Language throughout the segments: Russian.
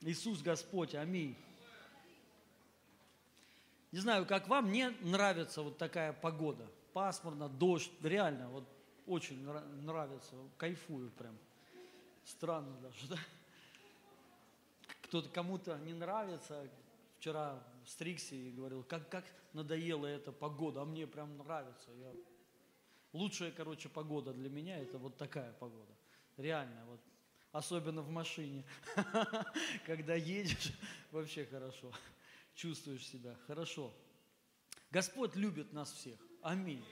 Иисус Господь, аминь. Не знаю, как вам, мне нравится вот такая погода. Пасмурно, дождь, реально, вот очень нравится, кайфую прям. Странно даже, да? Кто-то кому-то не нравится. Вчера в Стриксе и говорил, как, как надоела эта погода, а мне прям нравится. Я... Лучшая, короче, погода для меня это вот такая погода. Реально, вот особенно в машине. Когда едешь, вообще хорошо. Чувствуешь себя хорошо. Господь любит нас всех. Аминь.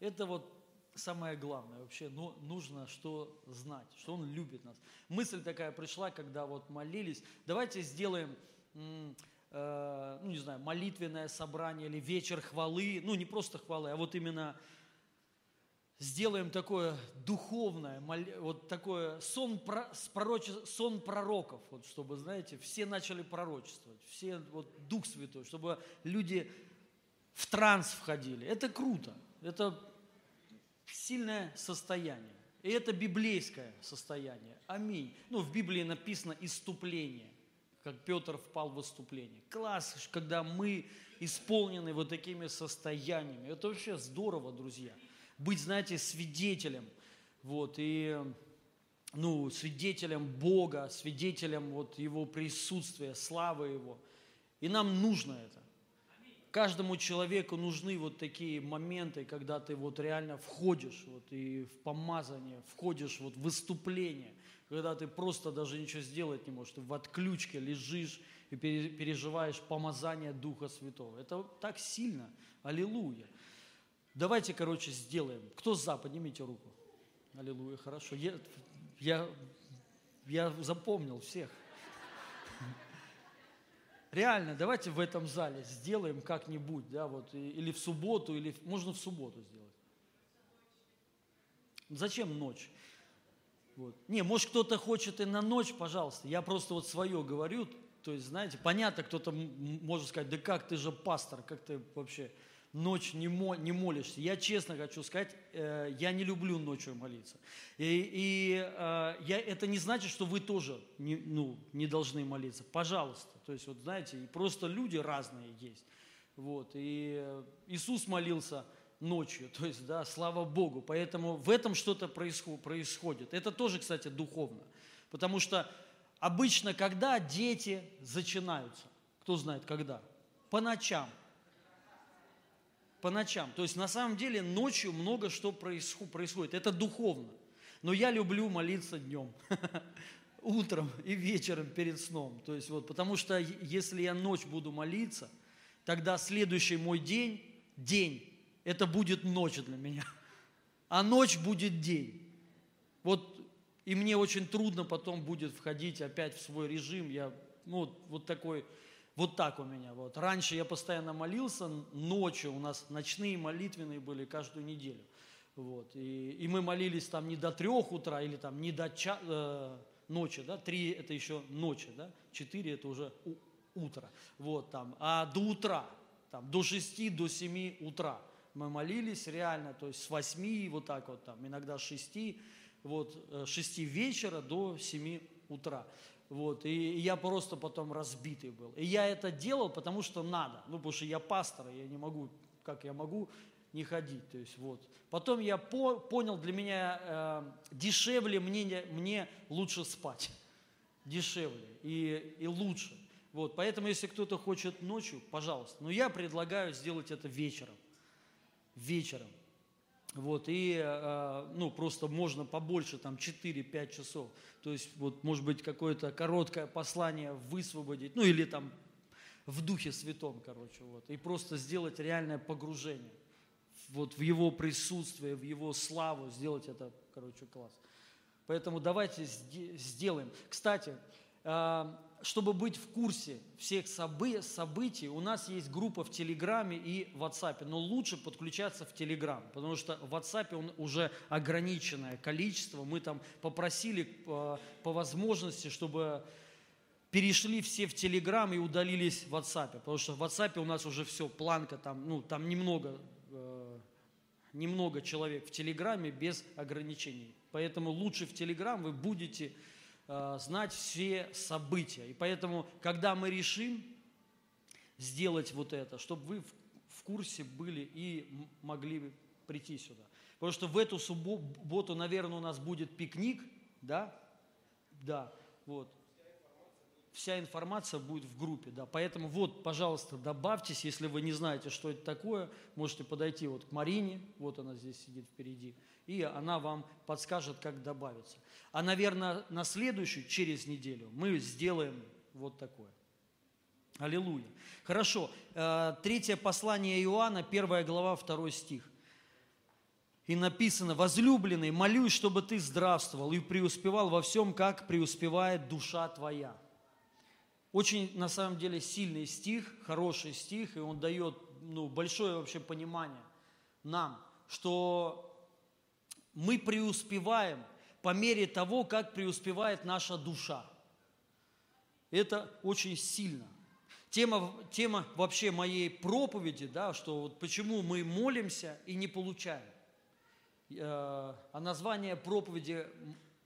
Это вот самое главное вообще, но нужно что знать, что Он любит нас. Мысль такая пришла, когда вот молились, давайте сделаем, э, ну не знаю, молитвенное собрание или вечер хвалы, ну не просто хвалы, а вот именно сделаем такое духовное, вот такое сон, пророче, сон пророков, вот чтобы, знаете, все начали пророчествовать, все, вот Дух Святой, чтобы люди в транс входили. Это круто, это сильное состояние. И это библейское состояние. Аминь. Ну, в Библии написано «иступление», как Петр впал в выступление. Класс, когда мы исполнены вот такими состояниями. Это вообще здорово, друзья. Быть, знаете, свидетелем. Вот, и ну, свидетелем Бога, свидетелем вот Его присутствия, славы Его. И нам нужно это каждому человеку нужны вот такие моменты, когда ты вот реально входишь вот и в помазание, входишь вот в выступление, когда ты просто даже ничего сделать не можешь, ты в отключке лежишь и переживаешь помазание Духа Святого. Это так сильно. Аллилуйя. Давайте, короче, сделаем. Кто за, поднимите руку. Аллилуйя, хорошо. Я, я, я запомнил всех. Реально, давайте в этом зале сделаем как-нибудь, да, вот, или в субботу, или можно в субботу сделать. Зачем ночь? Вот. Не, может кто-то хочет и на ночь, пожалуйста. Я просто вот свое говорю, то есть, знаете, понятно, кто-то может сказать, да как, ты же пастор, как ты вообще ночь не, мо, не молишься. Я честно хочу сказать, э, я не люблю ночью молиться. И, и э, я, это не значит, что вы тоже не, ну, не должны молиться. Пожалуйста. То есть, вот знаете, просто люди разные есть. Вот. И Иисус молился ночью, то есть, да, слава Богу. Поэтому в этом что-то происходит. Это тоже, кстати, духовно. Потому что обычно, когда дети зачинаются, кто знает, когда? По ночам по ночам. То есть на самом деле ночью много что происходит. Это духовно. Но я люблю молиться днем, утром и вечером перед сном. То есть вот, потому что если я ночь буду молиться, тогда следующий мой день, день, это будет ночь для меня. А ночь будет день. Вот и мне очень трудно потом будет входить опять в свой режим. Я ну, вот, такой вот так у меня. Вот. Раньше я постоянно молился, ночью у нас ночные молитвенные были каждую неделю. Вот. И, и мы молились там не до трех утра или там не до ча, э, ночи, да, три это еще ночи, да, четыре это уже у, утро, вот там, а до утра, там, до шести, до семи утра мы молились реально, то есть с восьми, вот так вот там, иногда с шести, вот, с э, шести вечера до семи утра. Вот, и я просто потом разбитый был. И я это делал, потому что надо. Ну, потому что я пастор, я не могу, как я могу не ходить. То есть, вот. Потом я по, понял, для меня э, дешевле, мне, мне лучше спать. Дешевле и, и лучше. Вот, поэтому, если кто-то хочет ночью, пожалуйста. Но я предлагаю сделать это вечером. Вечером. Вот, и, э, ну, просто можно побольше, там, 4-5 часов. То есть, вот, может быть, какое-то короткое послание высвободить, ну, или там в Духе Святом, короче, вот. И просто сделать реальное погружение вот в Его присутствие, в Его славу, сделать это, короче, класс. Поэтому давайте сделаем. Кстати, э, чтобы быть в курсе всех событий, у нас есть группа в Телеграме и в WhatsApp, но лучше подключаться в Телеграм, потому что в WhatsApp он уже ограниченное количество. Мы там попросили по, э, по возможности, чтобы перешли все в Телеграм и удалились в WhatsApp, потому что в WhatsApp у нас уже все, планка там, ну, там немного, э, немного человек в Телеграме без ограничений. Поэтому лучше в Телеграм вы будете э, знать все события. И поэтому, когда мы решим сделать вот это, чтобы вы в курсе были и могли прийти сюда. Потому что в эту субботу, наверное, у нас будет пикник, да? Да, вот. Вся информация будет в группе, да. Поэтому вот, пожалуйста, добавьтесь, если вы не знаете, что это такое, можете подойти вот к Марине, вот она здесь сидит впереди, и она вам подскажет, как добавиться. А, наверное, на следующую, через неделю, мы сделаем вот такое. Аллилуйя. Хорошо. Э, третье послание Иоанна, первая глава, второй стих. И написано, возлюбленный, молюсь, чтобы ты здравствовал и преуспевал во всем, как преуспевает душа твоя. Очень, на самом деле, сильный стих, хороший стих, и он дает ну, большое вообще понимание нам, что мы преуспеваем по мере того, как преуспевает наша душа. Это очень сильно. Тема, тема вообще моей проповеди, да, что вот почему мы молимся и не получаем. Э, а название проповеди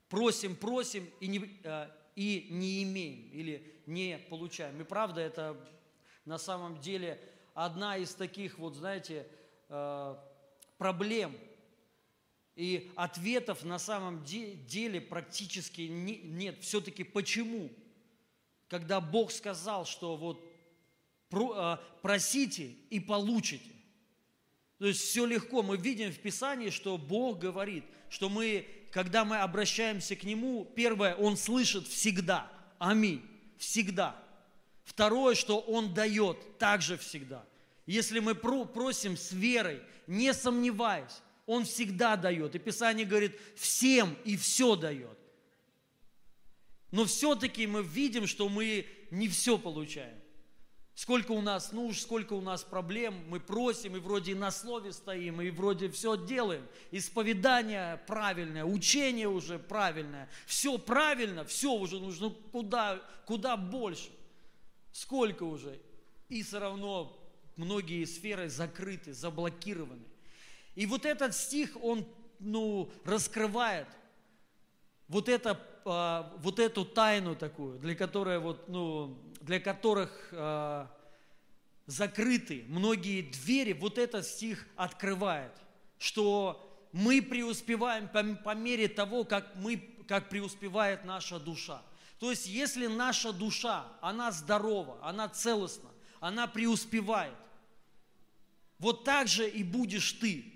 «Просим, просим и не, э, и не имеем» или «не получаем». И правда, это на самом деле одна из таких, вот знаете, э, проблем и ответов на самом деле практически нет. Все-таки почему? Когда Бог сказал, что вот просите и получите. То есть все легко. Мы видим в Писании, что Бог говорит, что мы, когда мы обращаемся к Нему, первое, Он слышит всегда. Аминь. Всегда. Второе, что Он дает также всегда. Если мы просим с верой, не сомневаясь, Он всегда дает. И Писание говорит, всем и все дает. Но все-таки мы видим, что мы не все получаем. Сколько у нас нужд, сколько у нас проблем, мы просим, и вроде на слове стоим, и вроде все делаем. Исповедание правильное, учение уже правильное, все правильно, все уже нужно куда, куда больше. Сколько уже? И все равно многие сферы закрыты, заблокированы. И вот этот стих, он ну, раскрывает вот, это, а, вот эту тайну такую, для которой вот, ну, для которых э, закрыты многие двери, вот этот стих открывает, что мы преуспеваем по, по мере того, как, мы, как преуспевает наша душа. То есть, если наша душа, она здорова, она целостна, она преуспевает, вот так же и будешь ты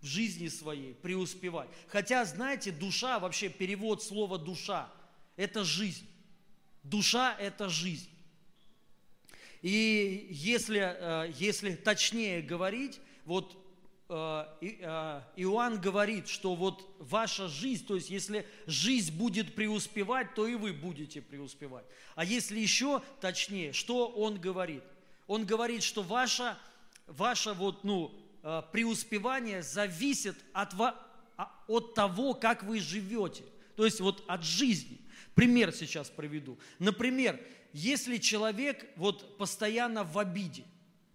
в жизни своей преуспевать. Хотя, знаете, душа, вообще перевод слова душа, это жизнь. Душа – это жизнь. И если, э, если точнее говорить, вот э, э, Иоанн говорит, что вот ваша жизнь, то есть если жизнь будет преуспевать, то и вы будете преуспевать. А если еще точнее, что он говорит? Он говорит, что ваше, ваше вот, ну, преуспевание зависит от, а, от того, как вы живете. То есть вот от жизни. Пример сейчас приведу. Например, если человек вот постоянно в обиде,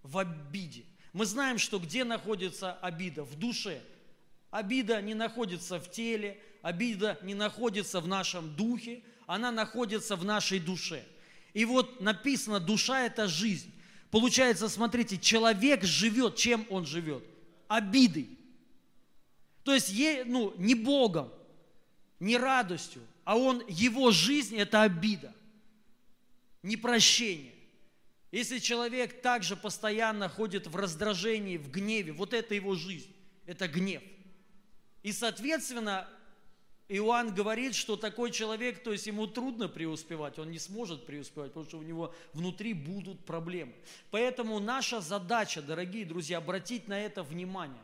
в обиде, мы знаем, что где находится обида? В душе. Обида не находится в теле, обида не находится в нашем духе, она находится в нашей душе. И вот написано, душа – это жизнь. Получается, смотрите, человек живет, чем он живет? Обидой. То есть, ну, не Богом, не радостью, а он, его жизнь – это обида, непрощение. Если человек также постоянно ходит в раздражении, в гневе, вот это его жизнь, это гнев. И, соответственно, Иоанн говорит, что такой человек, то есть ему трудно преуспевать, он не сможет преуспевать, потому что у него внутри будут проблемы. Поэтому наша задача, дорогие друзья, обратить на это внимание,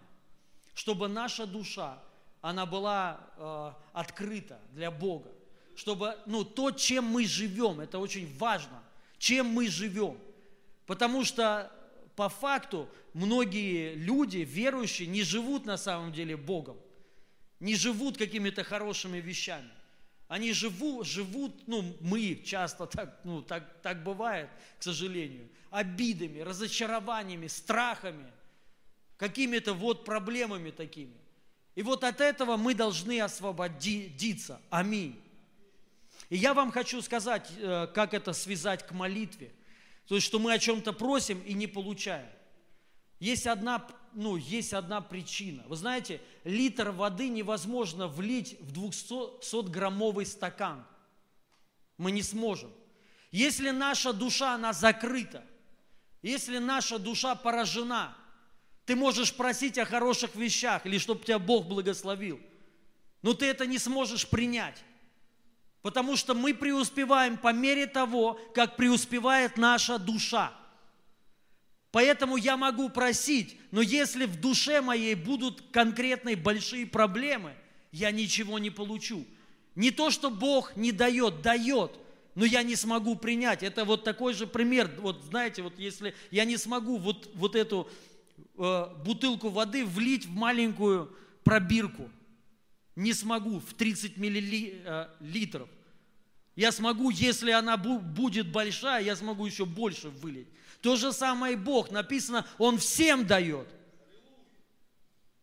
чтобы наша душа она была э, открыта для Бога. Чтобы, ну, то, чем мы живем, это очень важно, чем мы живем. Потому что по факту многие люди, верующие, не живут на самом деле Богом, не живут какими-то хорошими вещами. Они живут, живут, ну, мы часто так, ну, так, так бывает, к сожалению, обидами, разочарованиями, страхами, какими-то вот проблемами такими. И вот от этого мы должны освободиться. Аминь. И я вам хочу сказать, э, как это связать к молитве. То есть, что мы о чем-то просим и не получаем. Есть одна, ну, есть одна причина. Вы знаете, литр воды невозможно влить в 200-граммовый стакан. Мы не сможем. Если наша душа, она закрыта, если наша душа поражена, ты можешь просить о хороших вещах или чтобы тебя Бог благословил, но ты это не сможешь принять. Потому что мы преуспеваем по мере того, как преуспевает наша душа. Поэтому я могу просить, но если в душе моей будут конкретные большие проблемы, я ничего не получу. Не то, что Бог не дает, дает, но я не смогу принять. Это вот такой же пример. Вот знаете, вот если я не смогу вот, вот эту э, бутылку воды влить в маленькую пробирку, не смогу в 30 миллилитров. Э, я смогу, если она будет большая, я смогу еще больше вылить. То же самое и Бог. Написано, Он всем дает.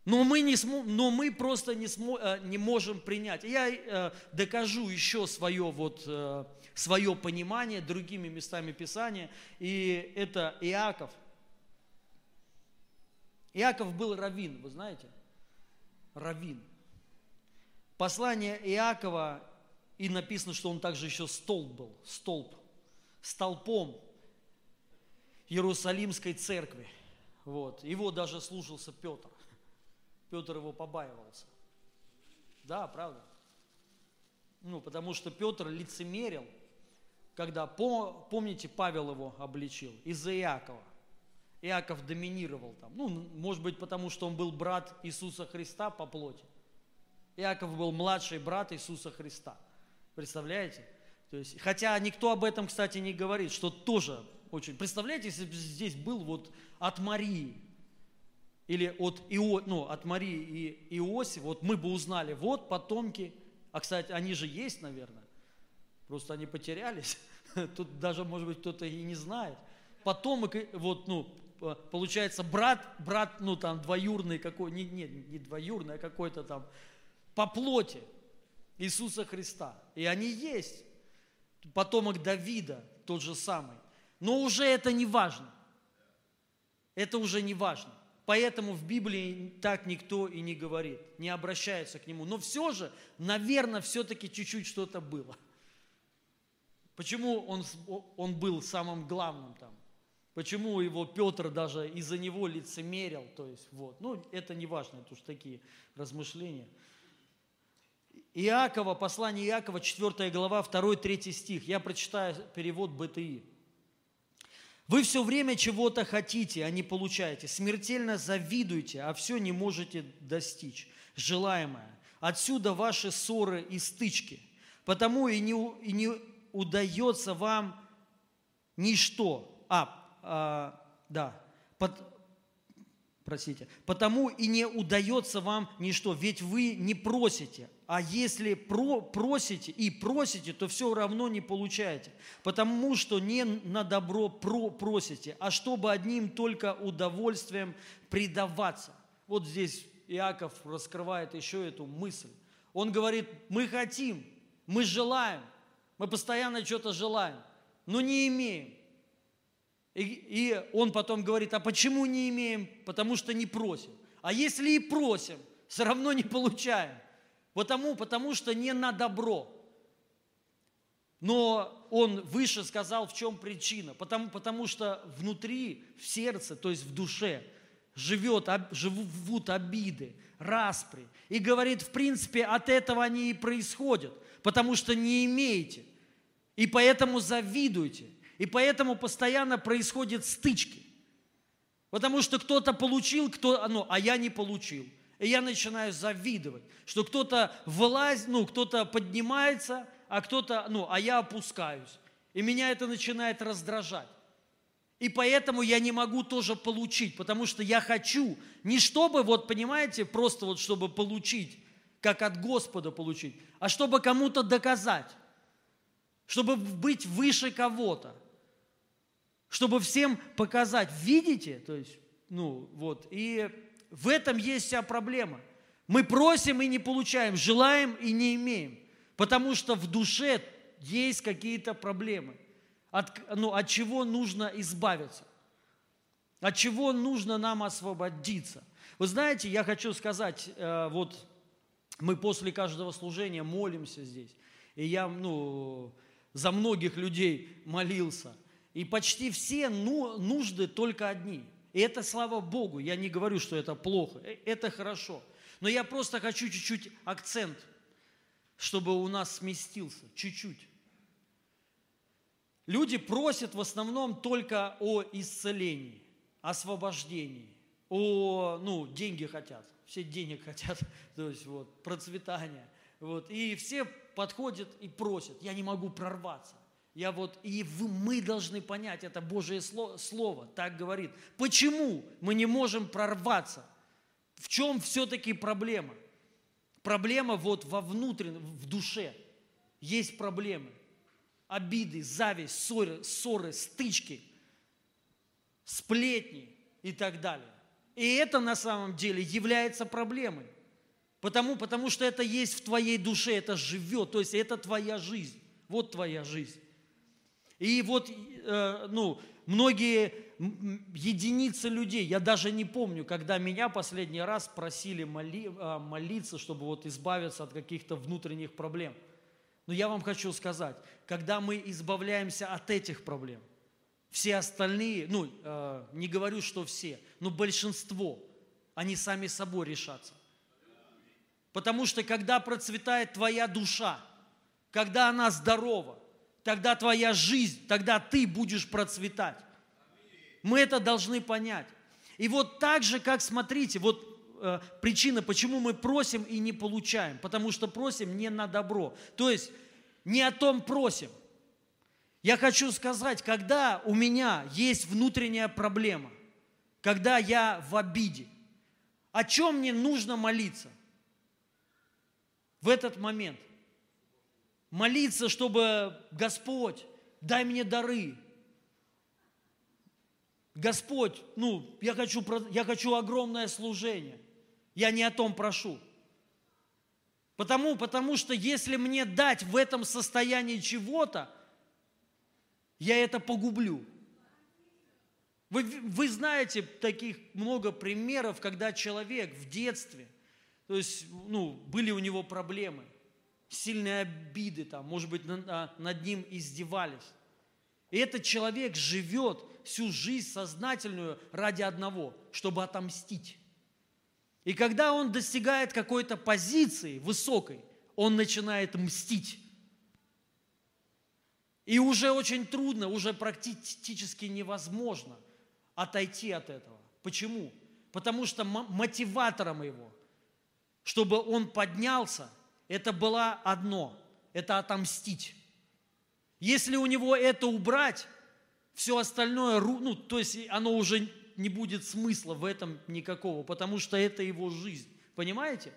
Но мы, не смо, но мы просто не, смо, э, не можем принять. Я э, докажу еще свое, вот, э, свое понимание другими местами Писания. И это Иаков. Иаков был раввин, вы знаете? Раввин. Послание Иакова, и написано, что он также еще столб был, столб, столпом Иерусалимской церкви. Вот. Его даже слушался Петр. Петр его побаивался. Да, правда. Ну, потому что Петр лицемерил, когда, помните, Павел его обличил, из-за Иакова. Иаков доминировал там. Ну, может быть, потому что он был брат Иисуса Христа по плоти. Иаков был младший брат Иисуса Христа. Представляете? То есть, хотя никто об этом, кстати, не говорит, что тоже очень. Представляете, если бы здесь был вот от Марии или от, Ио, ну, от Марии и Иосифа, вот мы бы узнали, вот потомки, а, кстати, они же есть, наверное, просто они потерялись, тут даже, может быть, кто-то и не знает. Потомок, вот, ну, получается, брат, брат, ну, там, двоюрный какой, не, не, не двоюрный, а какой-то там, по плоти Иисуса Христа. И они есть. Потомок Давида, тот же самый. Но уже это не важно. Это уже не важно. Поэтому в Библии так никто и не говорит, не обращается к нему. Но все же, наверное, все-таки чуть-чуть что-то было. Почему он, он был самым главным там? Почему его Петр даже из-за него лицемерил? То есть, вот. Ну, это не важно, это уж такие размышления. Иакова, послание Иакова, 4 глава, 2-3 стих. Я прочитаю перевод БТИ. Вы все время чего-то хотите, а не получаете. Смертельно завидуете, а все не можете достичь. Желаемое. Отсюда ваши ссоры и стычки. Потому и не, и не удается вам ничто. А, а да, простите. Потому и не удается вам ничто, ведь вы не просите, а если про, просите и просите, то все равно не получаете, потому что не на добро про, просите, а чтобы одним только удовольствием предаваться. Вот здесь Иаков раскрывает еще эту мысль. Он говорит, мы хотим, мы желаем, мы постоянно что-то желаем, но не имеем. И, и он потом говорит, а почему не имеем? Потому что не просим. А если и просим, все равно не получаем. Потому, потому что не на добро. Но он выше сказал, в чем причина. Потому, потому что внутри, в сердце, то есть в душе, живет, живут обиды, распри. И говорит, в принципе, от этого они и происходят, потому что не имеете. И поэтому завидуете. И поэтому постоянно происходят стычки. Потому что кто-то получил, кто, ну, а я не получил. И я начинаю завидовать, что кто-то вылазит, ну, кто-то поднимается, а кто-то, ну, а я опускаюсь. И меня это начинает раздражать. И поэтому я не могу тоже получить, потому что я хочу не чтобы, вот понимаете, просто вот чтобы получить, как от Господа получить, а чтобы кому-то доказать, чтобы быть выше кого-то, чтобы всем показать, видите, то есть, ну вот, и в этом есть вся проблема. Мы просим и не получаем, желаем и не имеем. Потому что в душе есть какие-то проблемы, от, ну, от чего нужно избавиться, от чего нужно нам освободиться. Вы знаете, я хочу сказать, э, вот мы после каждого служения молимся здесь, и я ну, за многих людей молился, и почти все ну, нужды только одни. И это слава Богу, я не говорю, что это плохо, э, это хорошо. Но я просто хочу чуть-чуть акцент, чтобы у нас сместился, чуть-чуть. Люди просят в основном только о исцелении, освобождении, о, ну, деньги хотят, все денег хотят, то есть вот, процветания. Вот, и все подходят и просят, я не могу прорваться. Я вот, и мы должны понять, это Божье слово, слово, так говорит. Почему мы не можем прорваться? В чем все-таки проблема? Проблема вот во внутреннем, в душе. Есть проблемы. Обиды, зависть, ссоры, ссоры стычки, сплетни и так далее. И это на самом деле является проблемой. Потому, потому что это есть в твоей душе, это живет, то есть это твоя жизнь. Вот твоя жизнь. И вот, э, ну, многие единицы людей, я даже не помню, когда меня последний раз просили моли, э, молиться, чтобы вот избавиться от каких-то внутренних проблем. Но я вам хочу сказать, когда мы избавляемся от этих проблем – все остальные, ну, э, не говорю, что все, но большинство, они сами собой решатся. Потому что когда процветает твоя душа, когда она здорова, тогда твоя жизнь, тогда ты будешь процветать. Мы это должны понять. И вот так же, как, смотрите, вот э, причина, почему мы просим и не получаем. Потому что просим не на добро. То есть не о том просим – я хочу сказать, когда у меня есть внутренняя проблема, когда я в обиде, о чем мне нужно молиться в этот момент? Молиться, чтобы Господь, дай мне дары. Господь, ну, я хочу, я хочу огромное служение. Я не о том прошу. Потому, потому что если мне дать в этом состоянии чего-то, я это погублю. Вы, вы знаете таких много примеров, когда человек в детстве, то есть, ну, были у него проблемы, сильные обиды, там, может быть, над, над ним издевались. И этот человек живет всю жизнь сознательную ради одного, чтобы отомстить. И когда он достигает какой-то позиции высокой, он начинает мстить. И уже очень трудно, уже практически невозможно отойти от этого. Почему? Потому что мотиватором его, чтобы он поднялся, это было одно – это отомстить. Если у него это убрать, все остальное, ну, то есть оно уже не будет смысла в этом никакого, потому что это его жизнь. Понимаете?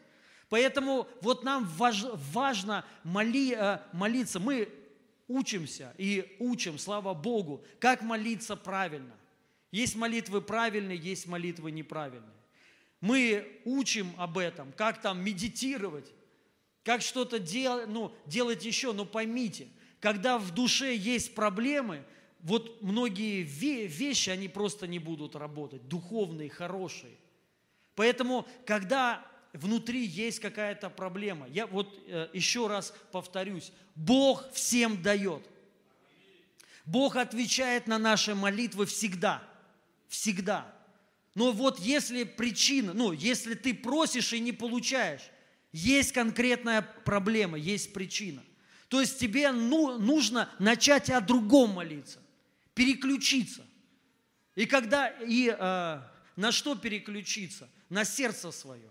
Поэтому вот нам важно моли, э, молиться. Мы учимся и учим, слава Богу, как молиться правильно. Есть молитвы правильные, есть молитвы неправильные. Мы учим об этом, как там медитировать, как что-то дел, ну, делать еще. Но поймите, когда в душе есть проблемы, вот многие вещи, они просто не будут работать, духовные, хорошие. Поэтому, когда внутри есть какая-то проблема. Я вот э, еще раз повторюсь. Бог всем дает. Бог отвечает на наши молитвы всегда. Всегда. Но вот если причина, ну, если ты просишь и не получаешь, есть конкретная проблема, есть причина. То есть тебе ну, нужно начать о другом молиться, переключиться. И когда, и э, на что переключиться? На сердце свое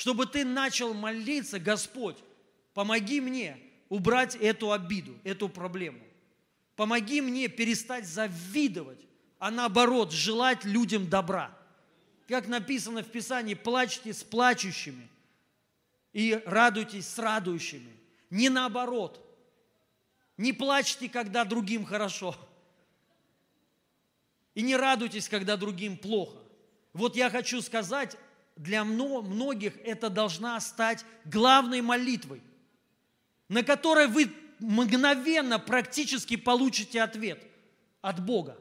чтобы ты начал молиться, Господь, помоги мне убрать эту обиду, эту проблему. Помоги мне перестать завидовать, а наоборот, желать людям добра. Как написано в Писании, плачьте с плачущими и радуйтесь с радующими. Не наоборот. Не плачьте, когда другим хорошо. И не радуйтесь, когда другим плохо. Вот я хочу сказать для многих это должна стать главной молитвой, на которой вы мгновенно практически получите ответ от Бога.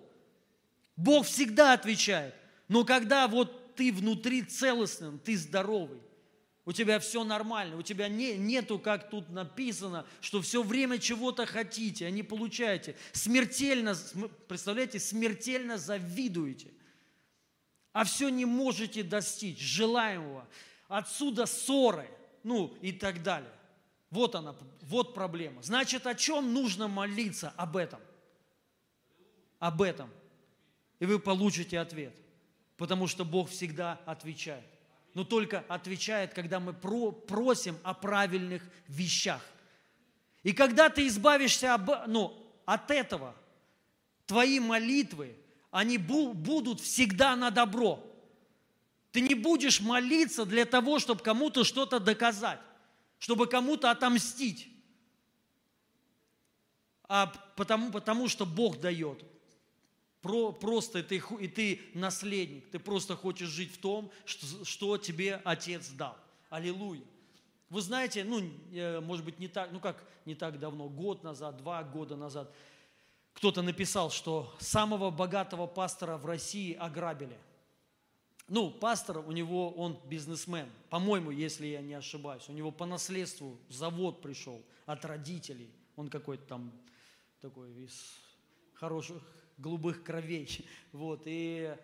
Бог всегда отвечает. Но когда вот ты внутри целостным, ты здоровый, у тебя все нормально, у тебя не, нету, как тут написано, что все время чего-то хотите, а не получаете. Смертельно, представляете, смертельно завидуете, а все не можете достичь желаемого. Отсюда ссоры, ну и так далее. Вот она, вот проблема. Значит, о чем нужно молиться? Об этом. Об этом. И вы получите ответ. Потому что Бог всегда отвечает но только отвечает, когда мы про, просим о правильных вещах. И когда ты избавишься об, ну, от этого, твои молитвы, они бу, будут всегда на добро. Ты не будешь молиться для того, чтобы кому-то что-то доказать, чтобы кому-то отомстить, а потому, потому что Бог дает. Про, просто ты, и ты наследник, ты просто хочешь жить в том, что, что тебе Отец дал. Аллилуйя. Вы знаете, ну, э, может быть, не так, ну как не так давно, год назад, два года назад, кто-то написал, что самого богатого пастора в России ограбили. Ну, пастор, у него, он бизнесмен, по-моему, если я не ошибаюсь. У него по наследству завод пришел от родителей. Он какой-то там такой из хороших, голубых кровей. Вот, и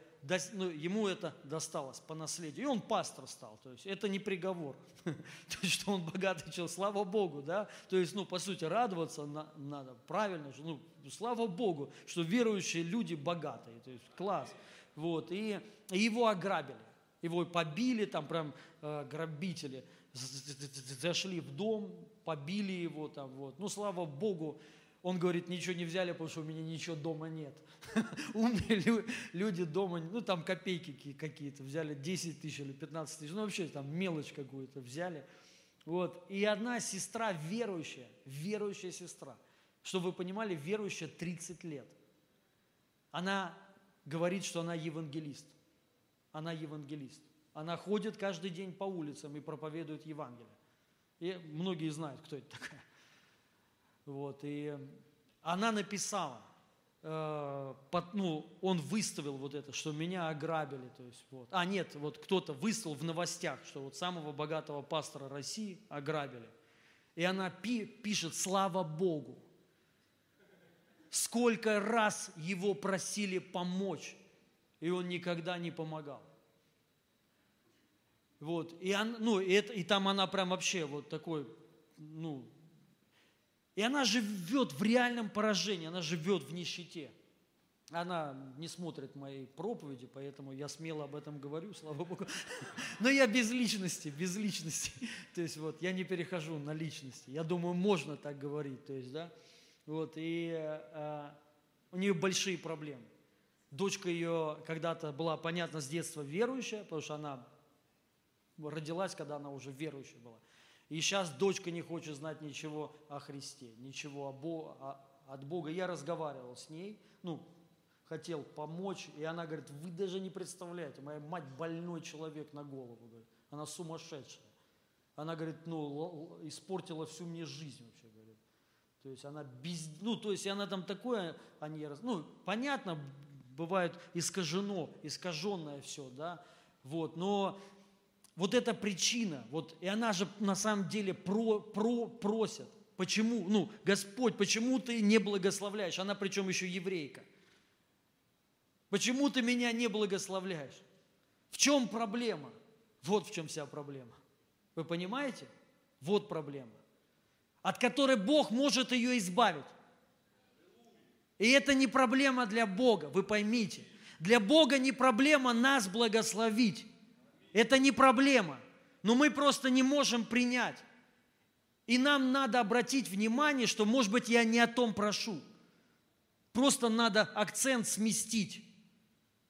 ну, ему это досталось по наследию. И он пастор стал. То есть это не приговор. То есть, что он богатый человек, слава Богу, да. То есть, ну, по сути, радоваться надо, правильно. Ну, слава Богу, что верующие люди богатые. То есть, класс. Вот, и, и его ограбили. Его побили, там прям э, грабители зашли в дом, побили его там, вот. Ну, слава Богу, он говорит, ничего не взяли, потому что у меня ничего дома нет. Умные люди дома, ну там копейки какие-то, взяли 10 тысяч или 15 тысяч, ну вообще там мелочь какую-то взяли. Вот. И одна сестра верующая, верующая сестра, чтобы вы понимали, верующая 30 лет. Она говорит, что она евангелист. Она евангелист. Она ходит каждый день по улицам и проповедует Евангелие. И многие знают, кто это такая. Вот, и она написала, э, под, ну, он выставил вот это, что меня ограбили. То есть, вот. А нет, вот кто-то выставил в новостях, что вот самого богатого пастора России ограбили. И она пи, пишет, слава Богу, сколько раз его просили помочь, и он никогда не помогал. Вот, и, он, ну, и, это, и там она прям вообще вот такой, ну, и она живет в реальном поражении, она живет в нищете. Она не смотрит моей проповеди, поэтому я смело об этом говорю, слава Богу. Но я без личности, без личности. То есть вот я не перехожу на личности. Я думаю, можно так говорить. То есть, да, вот, и э, у нее большие проблемы. Дочка ее когда-то была, понятно, с детства верующая, потому что она родилась, когда она уже верующая была. И сейчас дочка не хочет знать ничего о Христе, ничего от Бога. Я разговаривал с ней, ну, хотел помочь, и она говорит, вы даже не представляете, моя мать больной человек на голову, говорит, она сумасшедшая. Она говорит, ну, испортила всю мне жизнь вообще, говорит. То есть она без, ну, то есть она там такое, они, ну, понятно, бывает искажено, искаженное все, да, вот, но вот эта причина, вот, и она же на самом деле про, про, просит. Почему? Ну, Господь, почему ты не благословляешь? Она причем еще еврейка. Почему ты меня не благословляешь? В чем проблема? Вот в чем вся проблема. Вы понимаете? Вот проблема. От которой Бог может ее избавить. И это не проблема для Бога, вы поймите. Для Бога не проблема нас благословить. Это не проблема, но мы просто не можем принять. И нам надо обратить внимание, что, может быть, я не о том прошу. Просто надо акцент сместить.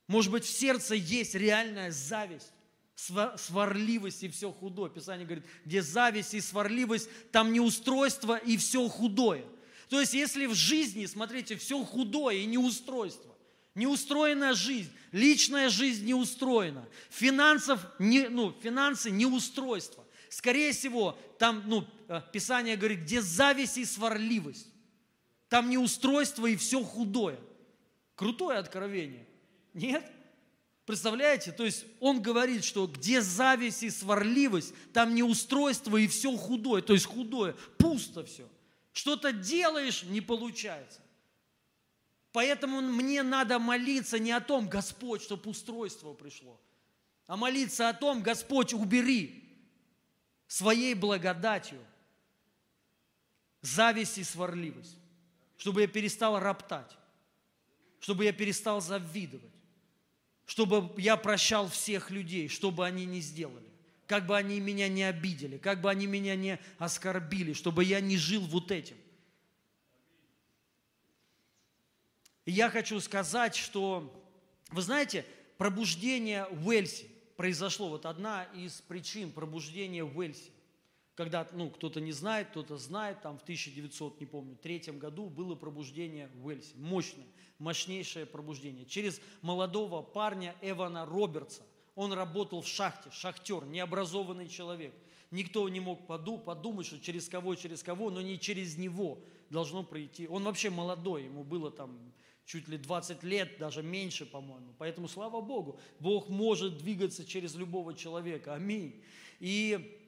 Может быть, в сердце есть реальная зависть, сварливость и все худое. Писание говорит, где зависть и сварливость, там неустройство и все худое. То есть, если в жизни, смотрите, все худое и неустройство, неустроенная жизнь, личная жизнь не устроена, финансов, не, ну, финансы не устройство. Скорее всего, там ну, э, Писание говорит, где зависть и сварливость. Там неустройство и все худое. Крутое откровение. Нет? Представляете? То есть он говорит, что где зависть и сварливость, там неустройство и все худое. То есть худое, пусто все. Что-то делаешь, не получается. Поэтому мне надо молиться не о том, Господь, чтобы устройство пришло, а молиться о том, Господь, убери своей благодатью зависть и сварливость, чтобы я перестал роптать, чтобы я перестал завидовать, чтобы я прощал всех людей, что бы они ни сделали, как бы они меня не обидели, как бы они меня не оскорбили, чтобы я не жил вот этим. И я хочу сказать, что, вы знаете, пробуждение в Уэльсе произошло, вот одна из причин пробуждения в Уэльсе, когда, ну, кто-то не знает, кто-то знает, там в 1900, не помню, третьем году было пробуждение в Уэльсе, мощное, мощнейшее пробуждение. Через молодого парня Эвана Робертса, он работал в шахте, шахтер, необразованный человек. Никто не мог подумать, что через кого, через кого, но не через него должно пройти. Он вообще молодой, ему было там чуть ли 20 лет, даже меньше, по-моему. Поэтому, слава Богу, Бог может двигаться через любого человека. Аминь. И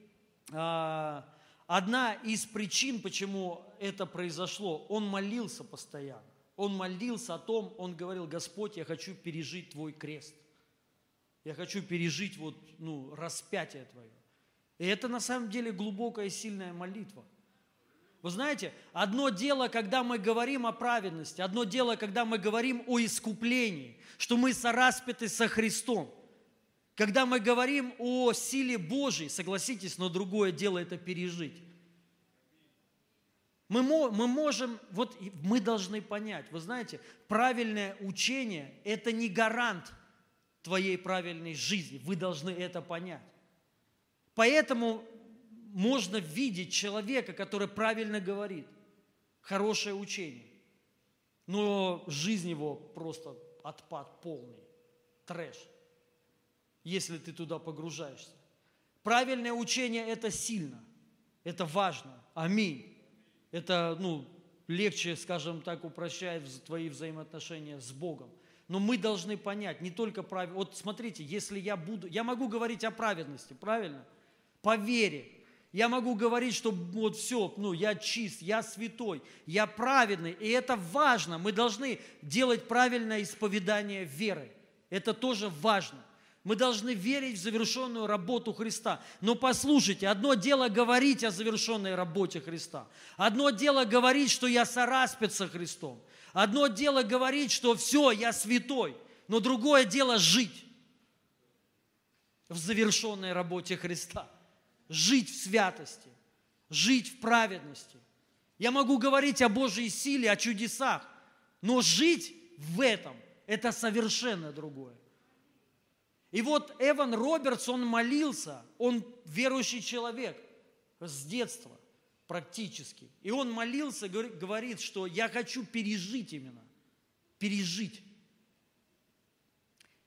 а, одна из причин, почему это произошло, он молился постоянно. Он молился о том, он говорил, Господь, я хочу пережить Твой крест. Я хочу пережить вот, ну, распятие Твое. И это на самом деле глубокая и сильная молитва – вы знаете, одно дело, когда мы говорим о праведности, одно дело, когда мы говорим о искуплении, что мы сораспяты со Христом. Когда мы говорим о силе Божьей, согласитесь, но другое дело это пережить. Мы, мы можем, вот мы должны понять, вы знаете, правильное учение – это не гарант твоей правильной жизни. Вы должны это понять. Поэтому можно видеть человека, который правильно говорит, хорошее учение, но жизнь его просто отпад полный, трэш, если ты туда погружаешься. Правильное учение – это сильно, это важно. Аминь. Это, ну, легче, скажем так, упрощает твои взаимоотношения с Богом. Но мы должны понять, не только правильно. Вот смотрите, если я буду, я могу говорить о праведности, правильно? По вере, я могу говорить, что вот все, ну, я чист, я святой, я праведный. И это важно. Мы должны делать правильное исповедание веры. Это тоже важно. Мы должны верить в завершенную работу Христа. Но послушайте, одно дело говорить о завершенной работе Христа. Одно дело говорить, что я сораспят со Христом. Одно дело говорить, что все, я святой. Но другое дело жить в завершенной работе Христа жить в святости, жить в праведности. Я могу говорить о Божьей силе, о чудесах, но жить в этом – это совершенно другое. И вот Эван Робертс, он молился, он верующий человек с детства практически. И он молился, говорит, что я хочу пережить именно, пережить.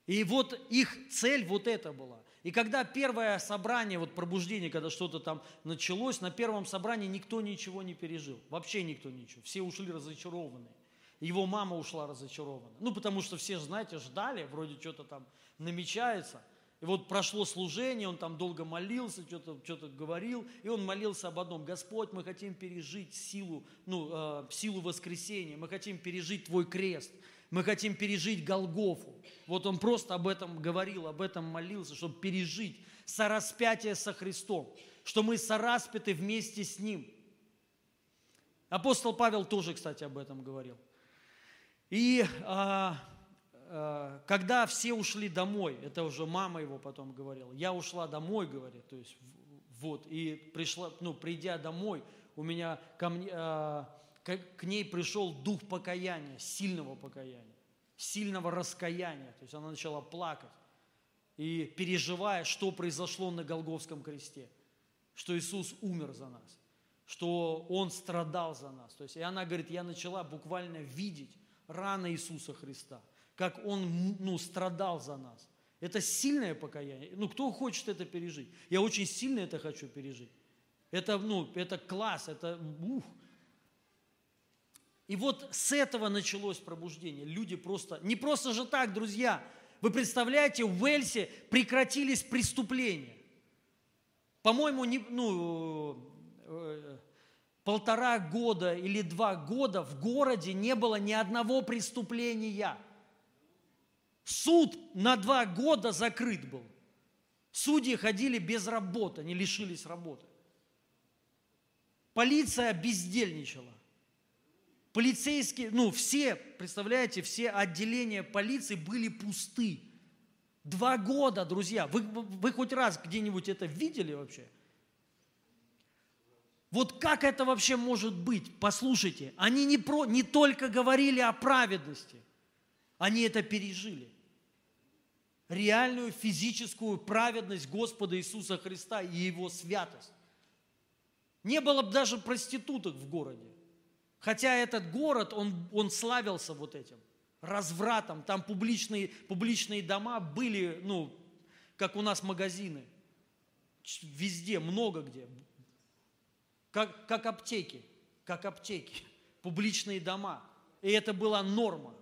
И вот их цель вот это была. И когда первое собрание, вот пробуждение, когда что-то там началось, на первом собрании никто ничего не пережил. Вообще никто ничего. Все ушли разочарованные. Его мама ушла разочарована. Ну, потому что все, знаете, ждали, вроде что-то там намечается. И вот прошло служение, он там долго молился, что-то что говорил, и он молился об одном. Господь, мы хотим пережить силу, ну, э, силу воскресения, мы хотим пережить Твой крест, мы хотим пережить Голгофу. Вот он просто об этом говорил, об этом молился, чтобы пережить сораспятие со Христом, что мы сораспяты вместе с Ним. Апостол Павел тоже, кстати, об этом говорил. И а, а, когда все ушли домой, это уже мама его потом говорила, я ушла домой, говорит, то есть вот, и пришла, ну, придя домой, у меня ко мне, а, к ней пришел дух покаяния, сильного покаяния, сильного раскаяния. То есть она начала плакать и переживая, что произошло на Голговском кресте, что Иисус умер за нас, что Он страдал за нас. То есть, и она говорит, я начала буквально видеть раны Иисуса Христа, как Он ну, страдал за нас. Это сильное покаяние. Ну, кто хочет это пережить? Я очень сильно это хочу пережить. Это, ну, это класс, это ух. И вот с этого началось пробуждение. Люди просто, не просто же так, друзья. Вы представляете, в Уэльсе прекратились преступления. По-моему, не, ну, э, полтора года или два года в городе не было ни одного преступления. Суд на два года закрыт был. Судьи ходили без работы, они лишились работы. Полиция бездельничала. Полицейские, ну все, представляете, все отделения полиции были пусты. Два года, друзья. Вы, вы хоть раз где-нибудь это видели вообще? Вот как это вообще может быть? Послушайте, они не, про, не только говорили о праведности, они это пережили. Реальную физическую праведность Господа Иисуса Христа и Его святость. Не было бы даже проституток в городе. Хотя этот город, он, он славился вот этим развратом. Там публичные, публичные дома были, ну, как у нас магазины. Везде, много где. Как, как аптеки, как аптеки, публичные дома. И это была норма.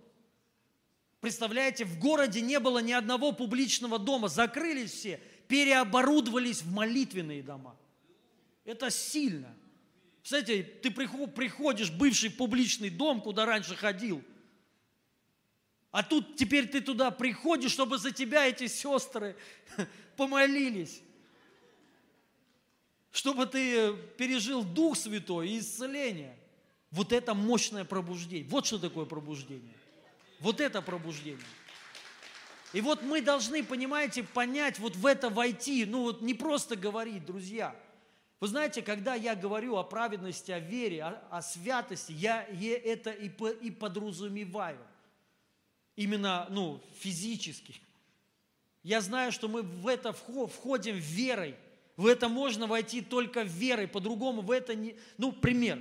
Представляете, в городе не было ни одного публичного дома, закрылись все, переоборудовались в молитвенные дома. Это сильно. Кстати, ты приходишь в бывший публичный дом, куда раньше ходил, а тут теперь ты туда приходишь, чтобы за тебя эти сестры помолились чтобы ты пережил Дух Святой и исцеление. Вот это мощное пробуждение. Вот что такое пробуждение. Вот это пробуждение. И вот мы должны, понимаете, понять, вот в это войти, ну вот не просто говорить, друзья. Вы знаете, когда я говорю о праведности, о вере, о, о святости, я, это и, по, и подразумеваю. Именно, ну, физически. Я знаю, что мы в это входим верой – в это можно войти только верой, по-другому в это не... Ну, пример.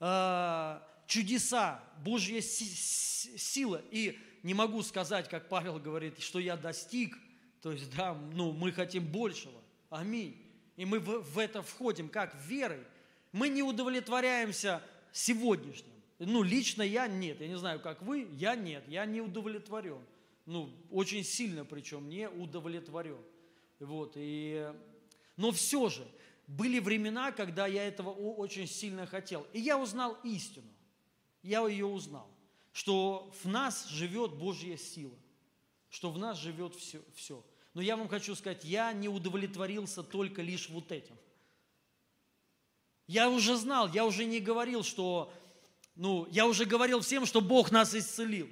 А, чудеса, Божья сила. И не могу сказать, как Павел говорит, что я достиг. То есть, да, ну, мы хотим большего. Аминь. И мы в, это входим как верой. Мы не удовлетворяемся сегодняшним. Ну, лично я нет. Я не знаю, как вы, я нет. Я не удовлетворен. Ну, очень сильно причем не удовлетворен. Вот, и, но все же, были времена, когда я этого очень сильно хотел. И я узнал истину. Я ее узнал. Что в нас живет Божья сила. Что в нас живет все. все. Но я вам хочу сказать, я не удовлетворился только лишь вот этим. Я уже знал, я уже не говорил, что, ну, я уже говорил всем, что Бог нас исцелил,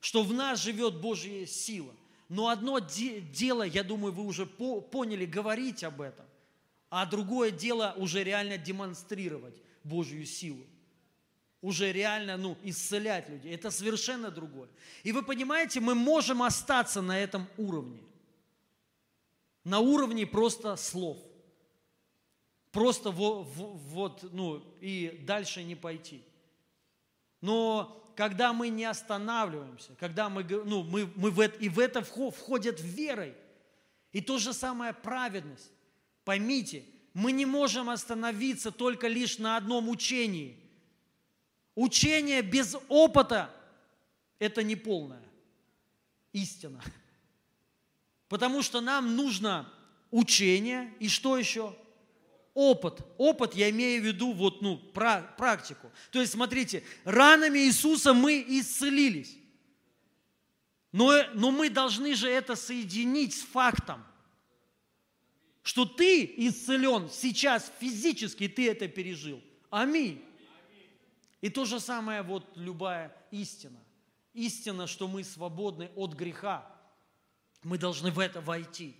что в нас живет Божья сила – но одно де- дело, я думаю, вы уже по- поняли, говорить об этом, а другое дело уже реально демонстрировать Божью силу. Уже реально ну, исцелять людей. Это совершенно другое. И вы понимаете, мы можем остаться на этом уровне. На уровне просто слов. Просто вот, вот ну, и дальше не пойти. Но когда мы не останавливаемся, когда мы, ну, мы, мы в это, и в это входят верой. И то же самое праведность. Поймите, мы не можем остановиться только лишь на одном учении. Учение без опыта – это не полная истина. Потому что нам нужно учение и что еще? опыт. Опыт я имею в виду вот, ну, практику. То есть, смотрите, ранами Иисуса мы исцелились. Но, но мы должны же это соединить с фактом, что ты исцелен сейчас физически, ты это пережил. Аминь. И то же самое вот любая истина. Истина, что мы свободны от греха. Мы должны в это войти.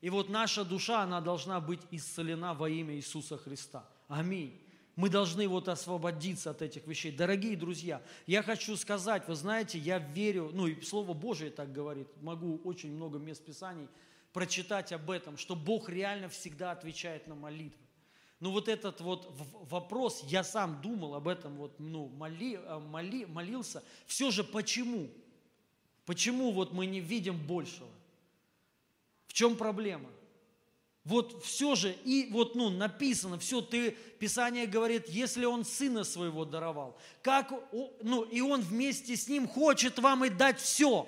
И вот наша душа, она должна быть исцелена во имя Иисуса Христа. Аминь. Мы должны вот освободиться от этих вещей. Дорогие друзья, я хочу сказать, вы знаете, я верю, ну и Слово Божие так говорит, могу очень много мест Писаний прочитать об этом, что Бог реально всегда отвечает на молитвы. Ну вот этот вот вопрос, я сам думал об этом, вот, ну, моли, э, моли, молился, все же почему? Почему вот мы не видим большего? В чем проблема? Вот все же, и вот ну, написано, все, ты, Писание говорит, если он сына своего даровал, как, ну, и он вместе с ним хочет вам и дать все.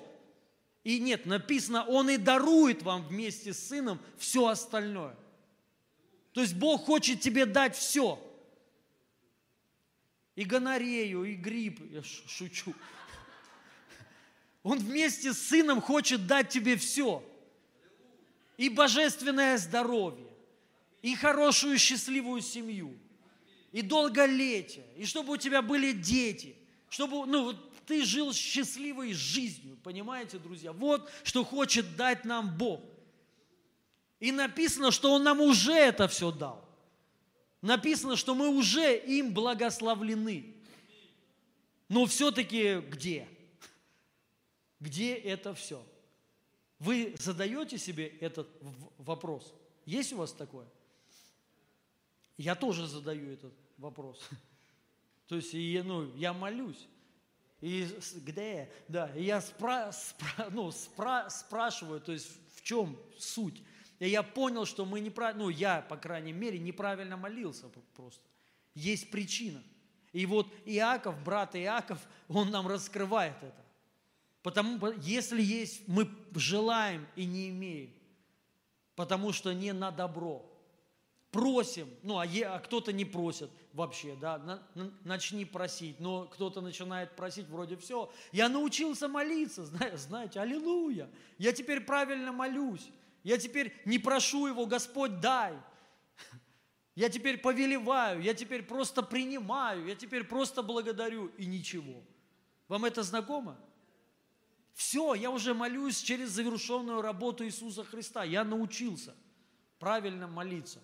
И нет, написано, он и дарует вам вместе с сыном все остальное. То есть Бог хочет тебе дать все. И гонорею, и грипп, я шучу. Он вместе с сыном хочет дать тебе все и божественное здоровье, и хорошую счастливую семью, и долголетие, и чтобы у тебя были дети, чтобы ну, ты жил счастливой жизнью, понимаете, друзья? Вот что хочет дать нам Бог. И написано, что Он нам уже это все дал. Написано, что мы уже им благословлены. Но все-таки где? Где это все? Вы задаете себе этот вопрос? Есть у вас такое? Я тоже задаю этот вопрос. То есть, ну, я молюсь. И где? Да, и я спра, спра, ну, спра, спрашиваю, то есть в чем суть? И я понял, что мы неправильно, ну, я, по крайней мере, неправильно молился просто. Есть причина. И вот Иаков, брат Иаков, он нам раскрывает это. Потому, если есть, мы желаем и не имеем, потому что не на добро. Просим, ну, а, а кто-то не просит вообще, да, на, на, начни просить, но кто-то начинает просить, вроде все. Я научился молиться, знаете, аллилуйя, я теперь правильно молюсь, я теперь не прошу его, Господь, дай. Я теперь повелеваю, я теперь просто принимаю, я теперь просто благодарю и ничего. Вам это знакомо? Все, я уже молюсь через завершенную работу Иисуса Христа. Я научился правильно молиться.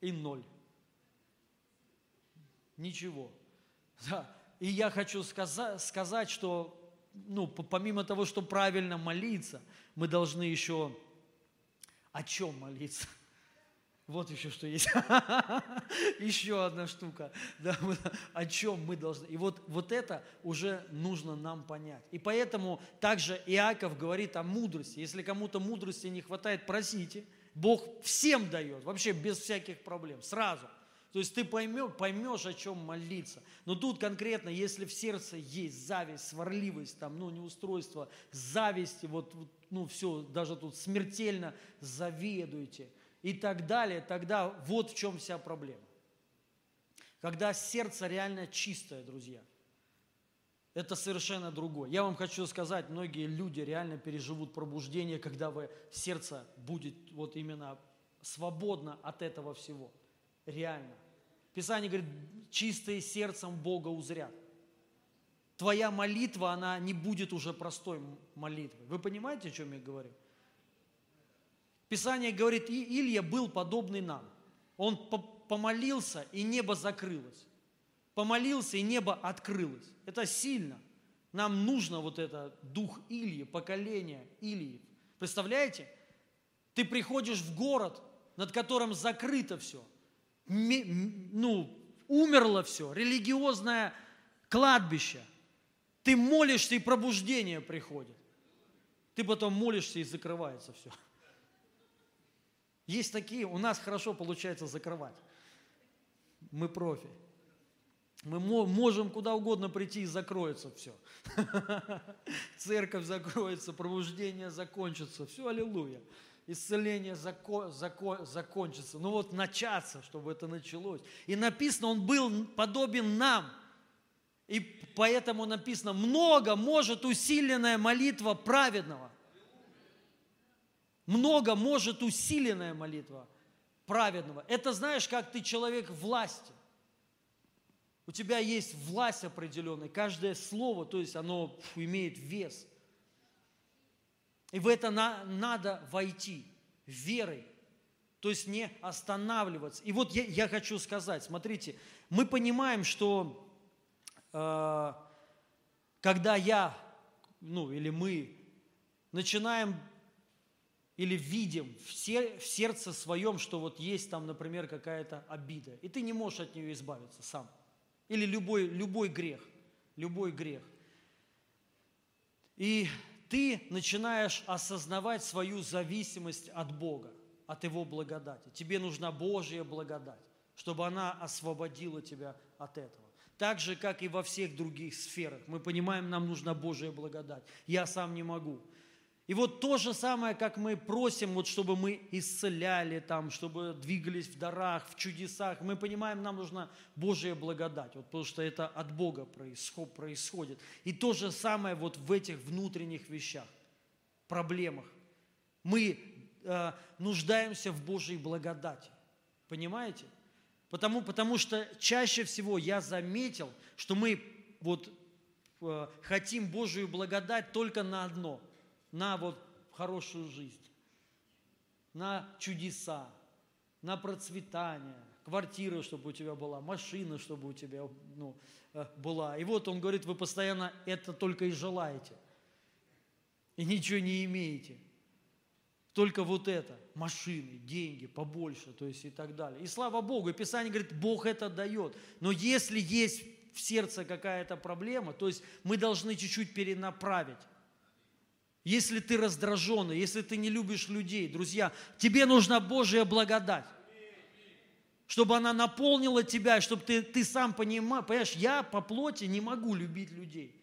И ноль. Ничего. Да. И я хочу сказать, сказать, что ну, помимо того, что правильно молиться, мы должны еще о чем молиться? Вот еще что есть. еще одна штука. Да, о чем мы должны. И вот, вот это уже нужно нам понять. И поэтому также Иаков говорит о мудрости. Если кому-то мудрости не хватает, просите. Бог всем дает, вообще без всяких проблем, сразу. То есть ты поймешь, поймешь, о чем молиться. Но тут конкретно, если в сердце есть зависть, сварливость, там, ну, неустройство, зависть, вот, ну, все, даже тут смертельно заведуете – и так далее, тогда вот в чем вся проблема. Когда сердце реально чистое, друзья, это совершенно другое. Я вам хочу сказать, многие люди реально переживут пробуждение, когда вы, сердце будет вот именно свободно от этого всего. Реально. Писание говорит, чистые сердцем Бога узрят. Твоя молитва, она не будет уже простой молитвой. Вы понимаете, о чем я говорю? Писание говорит, и Илья был подобный нам. Он помолился, и небо закрылось. Помолился, и небо открылось. Это сильно. Нам нужно вот это дух Ильи, поколение Ильи. Представляете? Ты приходишь в город, над которым закрыто все. Ну, умерло все, религиозное кладбище. Ты молишься, и пробуждение приходит. Ты потом молишься, и закрывается все. Есть такие, у нас хорошо получается закрывать. Мы профи. Мы можем куда угодно прийти и закроется все. Церковь закроется, пробуждение закончится. Все, аллилуйя. Исцеление зако, зако, закончится. Ну вот начаться, чтобы это началось. И написано, он был подобен нам. И поэтому написано, много может усиленная молитва праведного много может усиленная молитва праведного. Это знаешь, как ты человек власти. У тебя есть власть определенная, каждое слово, то есть оно имеет вес. И в это на, надо войти верой, то есть не останавливаться. И вот я, я хочу сказать, смотрите, мы понимаем, что э, когда я, ну или мы начинаем или видим в, сердце своем, что вот есть там, например, какая-то обида, и ты не можешь от нее избавиться сам. Или любой, любой грех, любой грех. И ты начинаешь осознавать свою зависимость от Бога. от Его благодати. Тебе нужна Божья благодать, чтобы она освободила тебя от этого. Так же, как и во всех других сферах. Мы понимаем, нам нужна Божья благодать. Я сам не могу. И вот то же самое, как мы просим, вот чтобы мы исцеляли, там, чтобы двигались в дарах, в чудесах, мы понимаем, нам нужна Божья благодать, вот, потому что это от Бога происходит. И то же самое вот в этих внутренних вещах, проблемах. Мы э, нуждаемся в Божьей благодати. Понимаете? Потому, потому что чаще всего я заметил, что мы вот э, хотим Божию благодать только на одно – на вот хорошую жизнь, на чудеса, на процветание, квартира, чтобы у тебя была, машина, чтобы у тебя ну, э, была. И вот он говорит, вы постоянно это только и желаете. И ничего не имеете. Только вот это, машины, деньги, побольше, то есть и так далее. И слава Богу, и Писание говорит, Бог это дает. Но если есть в сердце какая-то проблема, то есть мы должны чуть-чуть перенаправить если ты раздраженный, если ты не любишь людей, друзья, тебе нужна Божья благодать. Чтобы она наполнила тебя, чтобы ты, ты сам понимал, понимаешь, я по плоти не могу любить людей.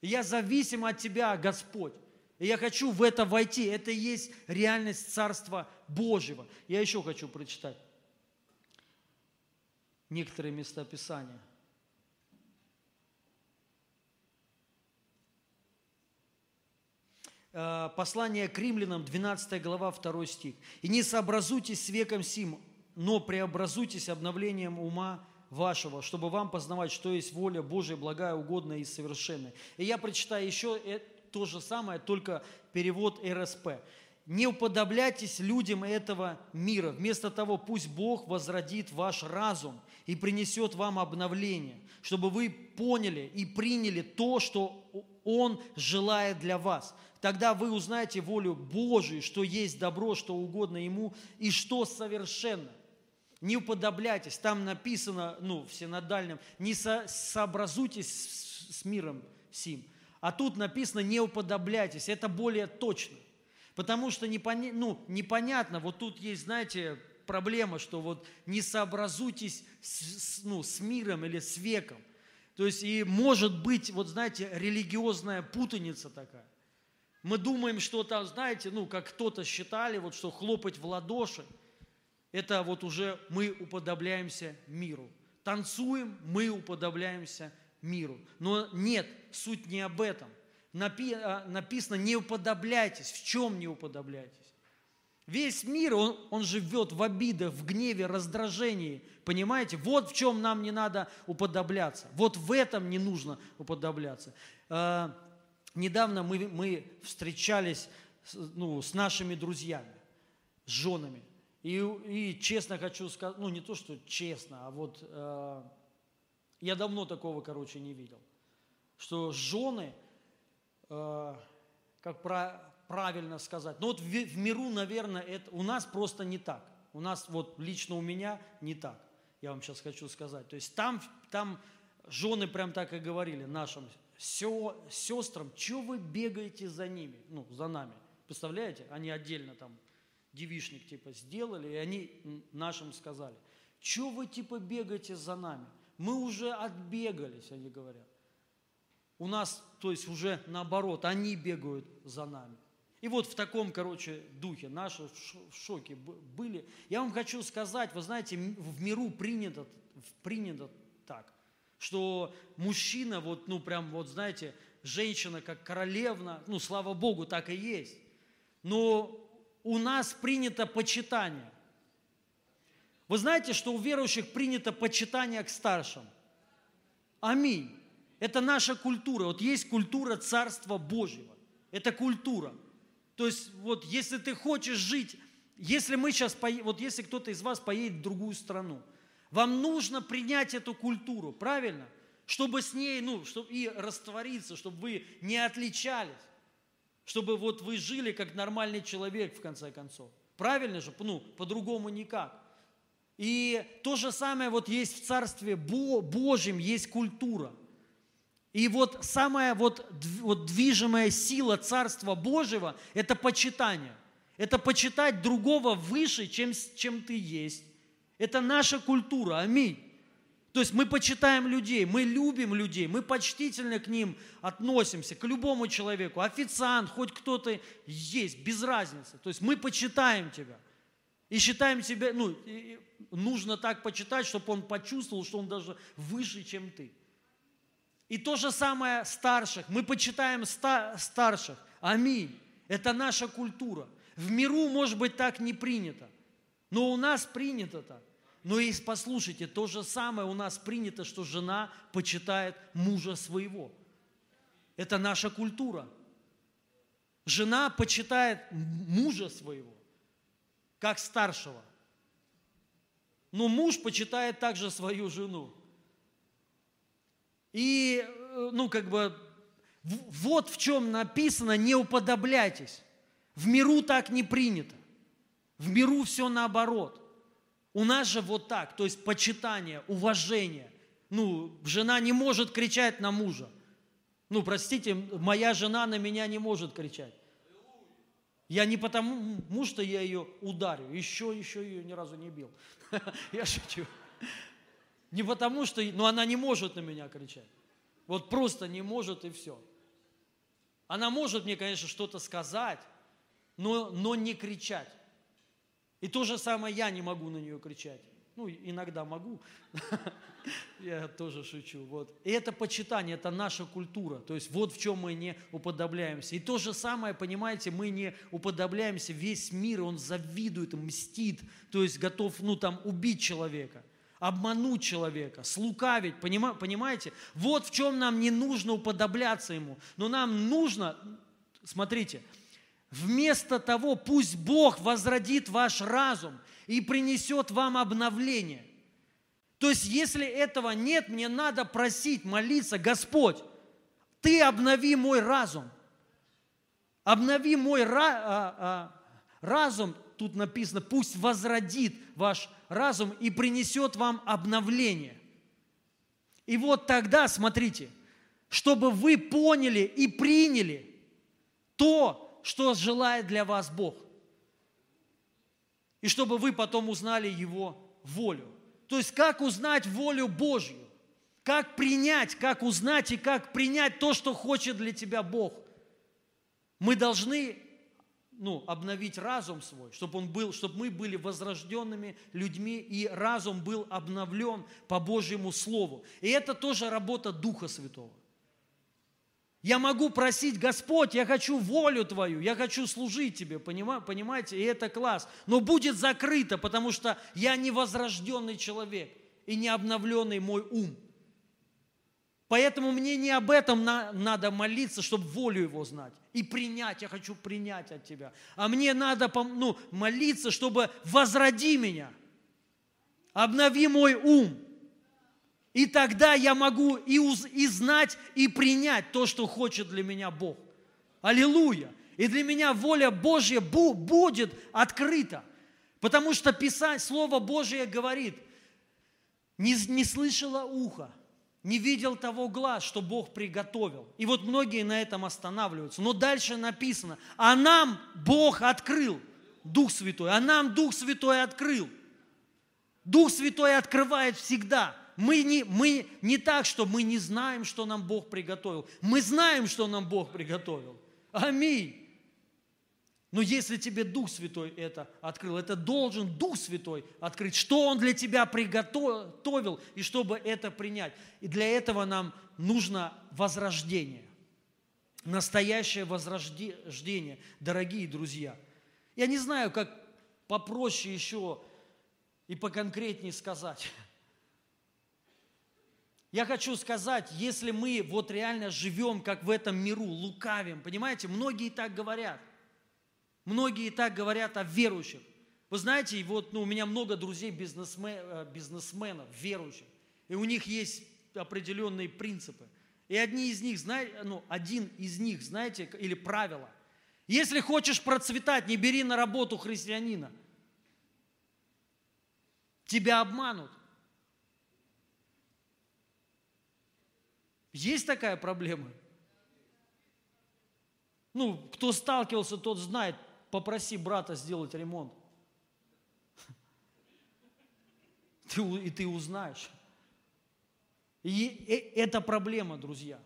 Я зависим от Тебя, Господь. И я хочу в это войти. Это и есть реальность Царства Божьего. Я еще хочу прочитать некоторые места Писания – послание к римлянам, 12 глава, 2 стих. «И не сообразуйтесь с веком сим, но преобразуйтесь обновлением ума вашего, чтобы вам познавать, что есть воля Божия, благая, угодная и совершенная». И я прочитаю еще э, то же самое, только перевод РСП. «Не уподобляйтесь людям этого мира. Вместо того, пусть Бог возродит ваш разум и принесет вам обновление, чтобы вы поняли и приняли то, что Он желает для вас, Тогда вы узнаете волю Божию, что есть добро, что угодно Ему и что совершенно. Не уподобляйтесь, там написано, ну, в синодальном, не со, сообразуйтесь с, миром сим. А тут написано, не уподобляйтесь, это более точно. Потому что непоня, ну, непонятно, вот тут есть, знаете, проблема, что вот не сообразуйтесь с, ну, с миром или с веком. То есть и может быть, вот знаете, религиозная путаница такая. Мы думаем, что там, знаете, ну, как кто-то считали, вот, что хлопать в ладоши, это вот уже мы уподобляемся миру. Танцуем, мы уподобляемся миру. Но нет, суть не об этом. Напи, а, написано, не уподобляйтесь. В чем не уподобляйтесь? Весь мир, он, он живет в обидах, в гневе, раздражении. Понимаете? Вот в чем нам не надо уподобляться. Вот в этом не нужно уподобляться. А, недавно мы, мы встречались ну, с нашими друзьями, с женами. И, и честно хочу сказать, ну не то, что честно, а вот э, я давно такого, короче, не видел. Что жены, э, как про, правильно сказать, ну вот в, в миру, наверное, это у нас просто не так. У нас вот лично у меня не так. Я вам сейчас хочу сказать. То есть там, там жены прям так и говорили нашим сестрам, что вы бегаете за ними, ну, за нами? Представляете? Они отдельно там девишник типа сделали, и они нашим сказали, что вы типа бегаете за нами? Мы уже отбегались, они говорят. У нас, то есть уже наоборот, они бегают за нами. И вот в таком, короче, духе наши в шоке были. Я вам хочу сказать, вы знаете, в миру принято, принято так – что мужчина, вот, ну, прям, вот, знаете, женщина как королевна, ну, слава Богу, так и есть. Но у нас принято почитание. Вы знаете, что у верующих принято почитание к старшим? Аминь. Это наша культура. Вот есть культура Царства Божьего. Это культура. То есть вот если ты хочешь жить, если мы сейчас, вот если кто-то из вас поедет в другую страну, вам нужно принять эту культуру, правильно? Чтобы с ней, ну, чтобы и раствориться, чтобы вы не отличались. Чтобы вот вы жили как нормальный человек, в конце концов. Правильно же? Ну, по-другому никак. И то же самое вот есть в Царстве Божьем, есть культура. И вот самая вот, вот движимая сила Царства Божьего – это почитание. Это почитать другого выше, чем, чем ты есть. Это наша культура. Аминь. То есть мы почитаем людей, мы любим людей, мы почтительно к ним относимся, к любому человеку. Официант, хоть кто-то есть, без разницы. То есть мы почитаем тебя. И считаем себя, ну, нужно так почитать, чтобы он почувствовал, что он даже выше, чем ты. И то же самое старших. Мы почитаем ста- старших. Аминь. Это наша культура. В миру, может быть, так не принято. Но у нас принято так. Но и послушайте, то же самое у нас принято, что жена почитает мужа своего. Это наша культура. Жена почитает мужа своего, как старшего. Но муж почитает также свою жену. И, э, ну, как бы, вот в чем написано, не уподобляйтесь. В миру так не принято. В миру все наоборот. У нас же вот так, то есть почитание, уважение. Ну, жена не может кричать на мужа. Ну, простите, моя жена на меня не может кричать. Я не потому, что я ее ударю, еще, еще ее ни разу не бил. Я шучу. Не потому, что, но она не может на меня кричать. Вот просто не может и все. Она может мне, конечно, что-то сказать, но, но не кричать. И то же самое я не могу на нее кричать. Ну, иногда могу. Я тоже шучу. Вот. И это почитание, это наша культура. То есть вот в чем мы не уподобляемся. И то же самое, понимаете, мы не уподобляемся. Весь мир, он завидует, мстит. То есть готов, ну, там, убить человека обмануть человека, слукавить, понимаете? Вот в чем нам не нужно уподобляться ему. Но нам нужно, смотрите, Вместо того, пусть Бог возродит ваш разум и принесет вам обновление. То есть, если этого нет, мне надо просить, молиться, Господь, Ты обнови мой разум. Обнови мой а, а, разум, тут написано, пусть возродит ваш разум и принесет вам обновление. И вот тогда, смотрите, чтобы вы поняли и приняли то, что желает для вас Бог. И чтобы вы потом узнали Его волю. То есть как узнать волю Божью? Как принять, как узнать и как принять то, что хочет для тебя Бог? Мы должны ну, обновить разум свой, чтобы, он был, чтобы мы были возрожденными людьми, и разум был обновлен по Божьему Слову. И это тоже работа Духа Святого. Я могу просить, Господь, я хочу волю Твою, я хочу служить Тебе, понимаете? И это класс. Но будет закрыто, потому что я не возрожденный человек и не обновленный мой ум. Поэтому мне не об этом на, надо молиться, чтобы волю Его знать и принять. Я хочу принять от Тебя. А мне надо ну, молиться, чтобы возроди меня. Обнови мой ум. И тогда я могу и, уз, и знать, и принять то, что хочет для меня Бог. Аллилуйя! И для меня воля Божья бу, будет открыта. Потому что Писание, Слово Божье говорит, не, не слышало ухо, не видел того глаз, что Бог приготовил. И вот многие на этом останавливаются. Но дальше написано, а нам Бог открыл, Дух Святой, а нам Дух Святой открыл. Дух Святой открывает всегда – мы не, мы не так, что мы не знаем, что нам Бог приготовил. Мы знаем, что нам Бог приготовил. Аминь. Но если тебе Дух Святой это открыл, это должен Дух Святой открыть, что Он для тебя приготовил, и чтобы это принять. И для этого нам нужно возрождение. Настоящее возрождение, дорогие друзья. Я не знаю, как попроще еще и поконкретнее сказать. Я хочу сказать, если мы вот реально живем, как в этом миру, лукавим, понимаете, многие так говорят. Многие так говорят о верующих. Вы знаете, вот ну, у меня много друзей бизнесмен, э, бизнесменов, верующих, и у них есть определенные принципы. И одни из них, знаете, ну, один из них, знаете, или правило. Если хочешь процветать, не бери на работу христианина. Тебя обманут. Есть такая проблема? Ну, кто сталкивался, тот знает. попроси брата сделать ремонт. Ты, и ты узнаешь. И это проблема, друзья.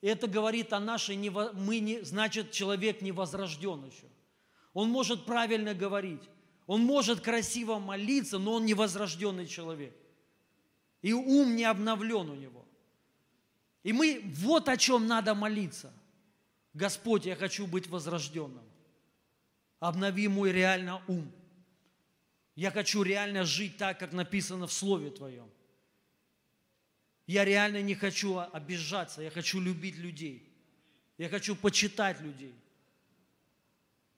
Это говорит о нашей, мы не, значит, человек не возрожден еще. Он может правильно говорить, он может красиво молиться, но он не возрожденный человек. И ум не обновлен у него. И мы, вот о чем надо молиться. Господь, я хочу быть возрожденным. Обнови мой реально ум. Я хочу реально жить так, как написано в Слове Твоем. Я реально не хочу обижаться, я хочу любить людей. Я хочу почитать людей.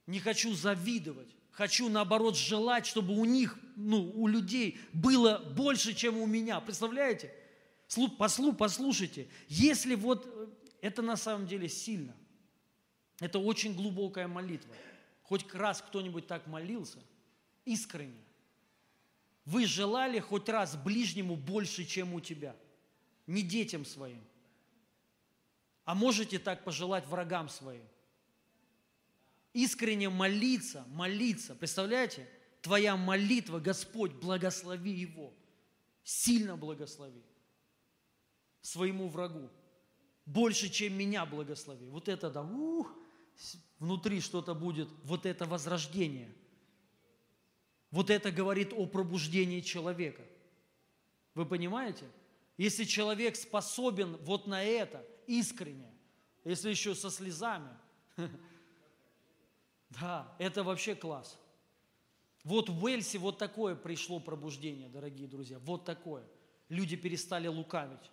Не хочу завидовать. Хочу, наоборот, желать, чтобы у них, ну, у людей было больше, чем у меня. Представляете? Послу, послушайте, если вот э, это на самом деле сильно, это очень глубокая молитва. Хоть раз кто-нибудь так молился, искренне. Вы желали хоть раз ближнему больше, чем у тебя. Не детям своим. А можете так пожелать врагам своим. Искренне молиться, молиться. Представляете? Твоя молитва, Господь, благослови его. Сильно благослови своему врагу. Больше, чем меня благослови. Вот это да, ух, внутри что-то будет, вот это возрождение. Вот это говорит о пробуждении человека. Вы понимаете? Если человек способен вот на это, искренне, если еще со слезами, да, это вообще класс. Вот в Уэльсе вот такое пришло пробуждение, дорогие друзья, вот такое. Люди перестали лукавить,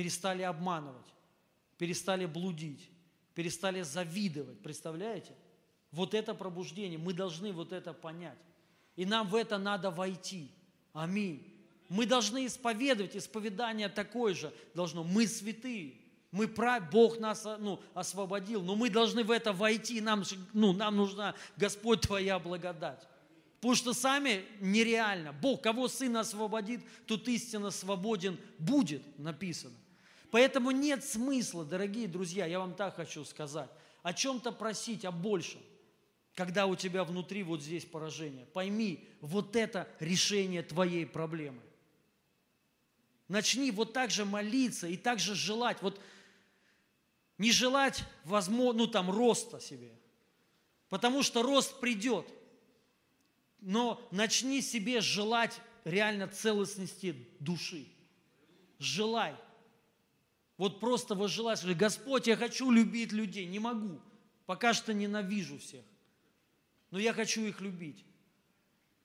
перестали обманывать, перестали блудить, перестали завидовать, представляете? Вот это пробуждение, мы должны вот это понять. И нам в это надо войти. Аминь. Мы должны исповедовать, исповедание такое же должно. Мы святые, мы прав, Бог нас ну, освободил, но мы должны в это войти, нам, ну, нам нужна, Господь, Твоя благодать. Потому что сами нереально. Бог, кого Сын освободит, тут истинно свободен будет, написано. Поэтому нет смысла, дорогие друзья, я вам так хочу сказать, о чем-то просить, о большем, когда у тебя внутри вот здесь поражение. Пойми, вот это решение твоей проблемы. Начни вот так же молиться и так же желать. Вот не желать, возможно, ну там, роста себе. Потому что рост придет. Но начни себе желать реально целостности души. Желай. Вот просто возжелать, Господь, я хочу любить людей. Не могу. Пока что ненавижу всех. Но я хочу их любить.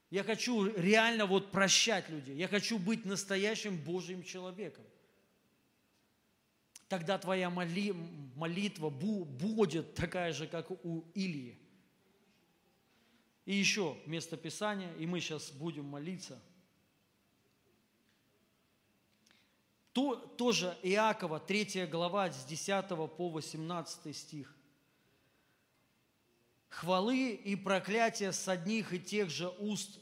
Я хочу реально вот прощать людей. Я хочу быть настоящим Божьим человеком. Тогда твоя моли, молитва будет такая же, как у Илии. И еще место Писания, и мы сейчас будем молиться – То, тоже Иакова, 3 глава, с 10 по 18 стих. Хвалы и проклятия с одних и тех же уст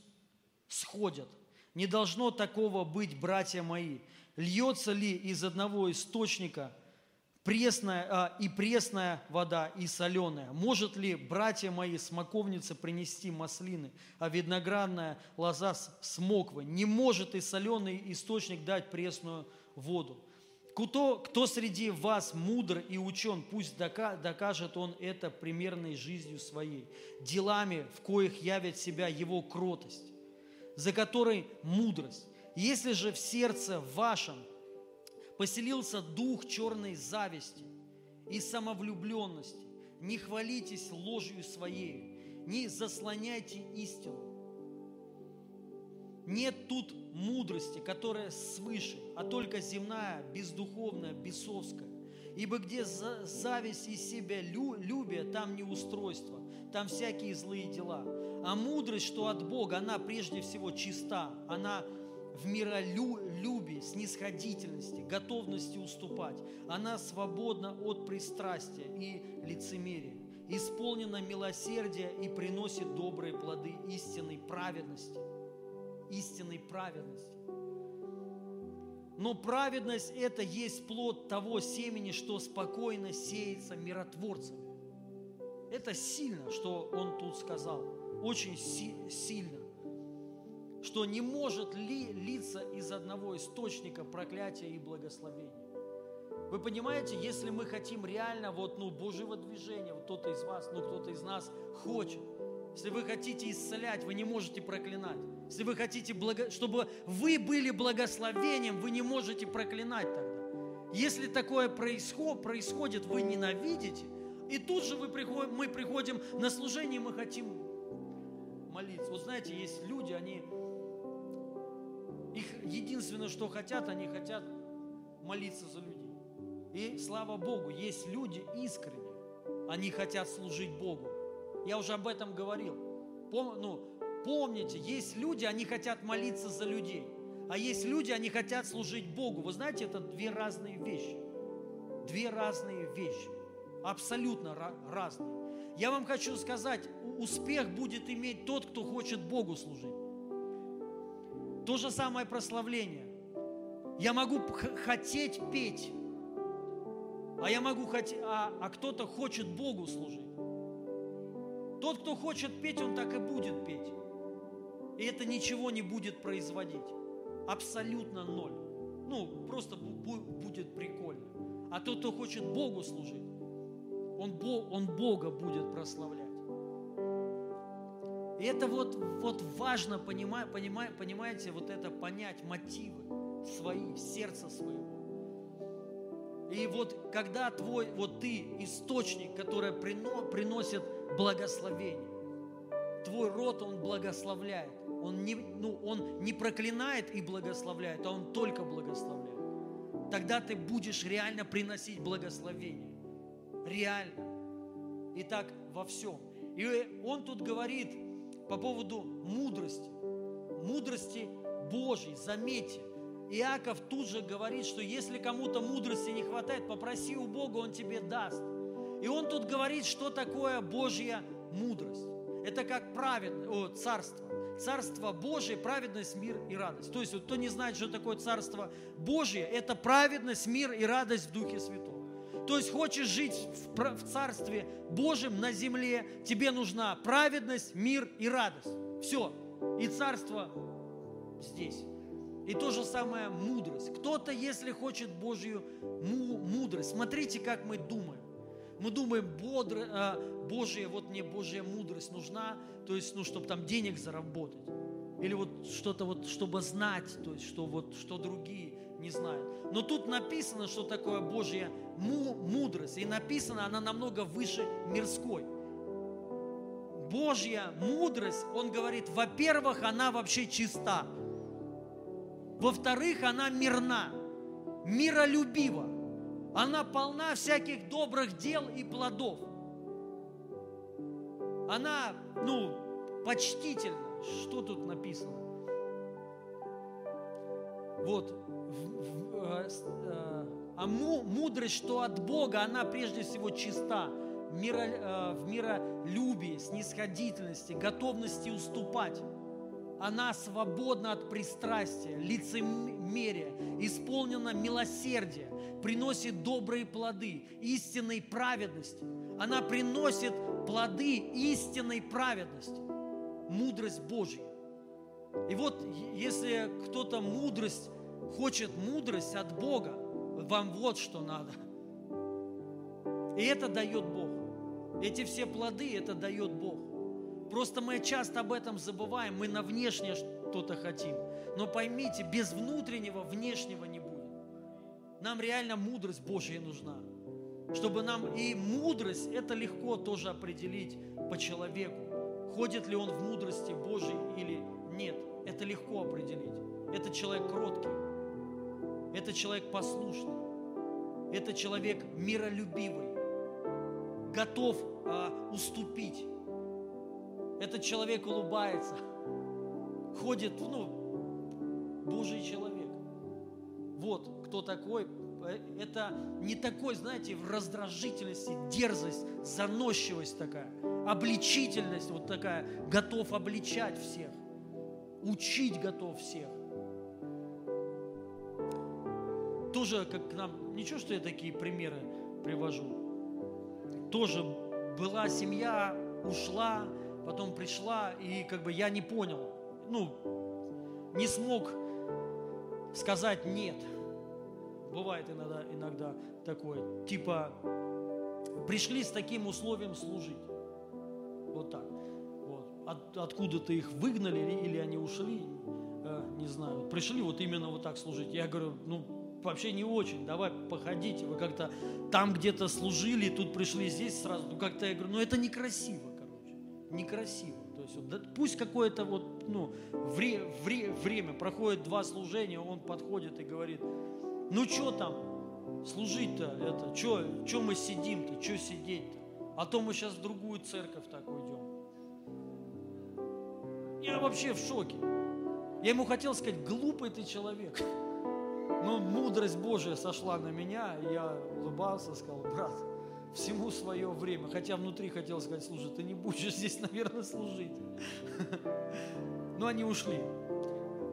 сходят. Не должно такого быть, братья мои. Льется ли из одного источника пресная, а, и пресная вода, и соленая? Может ли, братья мои, смоковница принести маслины, а виноградная лоза смоквы? Не может и соленый источник дать пресную воду. Кто, кто среди вас мудр и учен, пусть докажет он это примерной жизнью своей, делами, в коих явит себя его кротость, за которой мудрость. Если же в сердце вашем поселился дух черной зависти и самовлюбленности, не хвалитесь ложью своей, не заслоняйте истину, нет тут мудрости, которая свыше, а только земная, бездуховная, бесовская. Ибо где зависть из себя любя, там не устройство, там всякие злые дела. А мудрость, что от Бога, она прежде всего чиста, она в миролюбии, снисходительности, готовности уступать. Она свободна от пристрастия и лицемерия, исполнена милосердия и приносит добрые плоды истинной праведности – истинной праведности. Но праведность – это есть плод того семени, что спокойно сеется миротворцами. Это сильно, что он тут сказал. Очень си- сильно. Что не может ли литься из одного источника проклятия и благословения. Вы понимаете, если мы хотим реально вот, ну, Божьего движения, вот кто-то из вас, ну, кто-то из нас хочет, если вы хотите исцелять, вы не можете проклинать. Если вы хотите, чтобы вы были благословением, вы не можете проклинать тогда. Если такое происход... происходит, вы ненавидите, и тут же вы приход... мы приходим на служение, мы хотим молиться. Вот знаете, есть люди, они, их единственное, что хотят, они хотят молиться за людей. И слава Богу, есть люди искренние, они хотят служить Богу. Я уже об этом говорил. Пом, ну, помните, есть люди, они хотят молиться за людей. А есть люди, они хотят служить Богу. Вы знаете, это две разные вещи. Две разные вещи. Абсолютно разные. Я вам хочу сказать, успех будет иметь тот, кто хочет Богу служить. То же самое прославление. Я могу хотеть петь, а я могу хотеть, а, а кто-то хочет Богу служить. Тот, кто хочет петь, он так и будет петь. И это ничего не будет производить. Абсолютно ноль. Ну, просто будет прикольно. А тот, кто хочет Богу служить, он, Бога будет прославлять. И это вот, вот важно, понимать, понимать, понимаете, вот это понять мотивы свои, сердца своего. И вот когда твой, вот ты источник, который приносит благословение. Твой род, он благословляет. Он не, ну, он не проклинает и благословляет, а он только благословляет. Тогда ты будешь реально приносить благословение. Реально. И так во всем. И он тут говорит по поводу мудрости. Мудрости Божьей. Заметьте, Иаков тут же говорит, что если кому-то мудрости не хватает, попроси у Бога, Он тебе даст. И он тут говорит, что такое Божья мудрость. Это как праведное, о, царство. Царство Божие, праведность, мир и радость. То есть, кто не знает, что такое Царство Божие, это праведность, мир и радость в Духе Святом. То есть, хочешь жить в, в Царстве Божьем на земле, тебе нужна праведность, мир и радость. Все. И Царство здесь. И то же самое мудрость. Кто-то, если хочет Божью мудрость, смотрите, как мы думаем. Мы думаем, бодро, а, Божья, вот мне Божья мудрость нужна, то есть, ну, чтобы там денег заработать. Или вот что-то вот, чтобы знать, то есть, что вот, что другие не знают. Но тут написано, что такое Божья мудрость. И написано, она намного выше мирской. Божья мудрость, он говорит, во-первых, она вообще чиста. Во-вторых, она мирна, миролюбива. Она полна всяких добрых дел и плодов. Она, ну, почтительна. Что тут написано? Вот, э, э, а мудрость, что от Бога, она прежде всего чиста, э, в миролюбии, снисходительности, готовности уступать. Она свободна от пристрастия, лицемерия, исполнена милосердия, приносит добрые плоды истинной праведности. Она приносит плоды истинной праведности, мудрость Божья. И вот если кто-то мудрость, хочет мудрость от Бога, вам вот что надо. И это дает Бог. Эти все плоды, это дает Бог. Просто мы часто об этом забываем, мы на внешнее что-то хотим. Но поймите, без внутреннего внешнего не будет. Нам реально мудрость Божья нужна. Чтобы нам и мудрость, это легко тоже определить по человеку. Ходит ли он в мудрости Божьей или нет. Это легко определить. Это человек кроткий. Это человек послушный. Это человек миролюбивый. Готов а, уступить. Этот человек улыбается. Ходит, ну, Божий человек. Вот кто такой. Это не такой, знаете, в раздражительности, дерзость, заносчивость такая, обличительность вот такая, готов обличать всех, учить готов всех. Тоже, как к нам, ничего, что я такие примеры привожу. Тоже была семья, ушла, потом пришла, и как бы я не понял, ну, не смог сказать нет. Бывает иногда, иногда такое, типа, пришли с таким условием служить. Вот так. Вот. От, откуда-то их выгнали или, они ушли, э, не знаю. Пришли вот именно вот так служить. Я говорю, ну, вообще не очень, давай походите, вы как-то там где-то служили, тут пришли здесь сразу, ну как-то я говорю, ну это некрасиво, некрасиво. То есть вот, да, пусть какое-то вот, ну, вре, вре, время, проходит два служения, он подходит и говорит, ну что там, служить-то это, что мы сидим-то, что сидеть-то, а то мы сейчас в другую церковь так уйдем. Я вообще в шоке. Я ему хотел сказать, глупый ты человек. Но мудрость Божия сошла на меня, и я улыбался, сказал, брат, всему свое время. Хотя внутри хотел сказать, слушай, ты не будешь здесь, наверное, служить. Но они ушли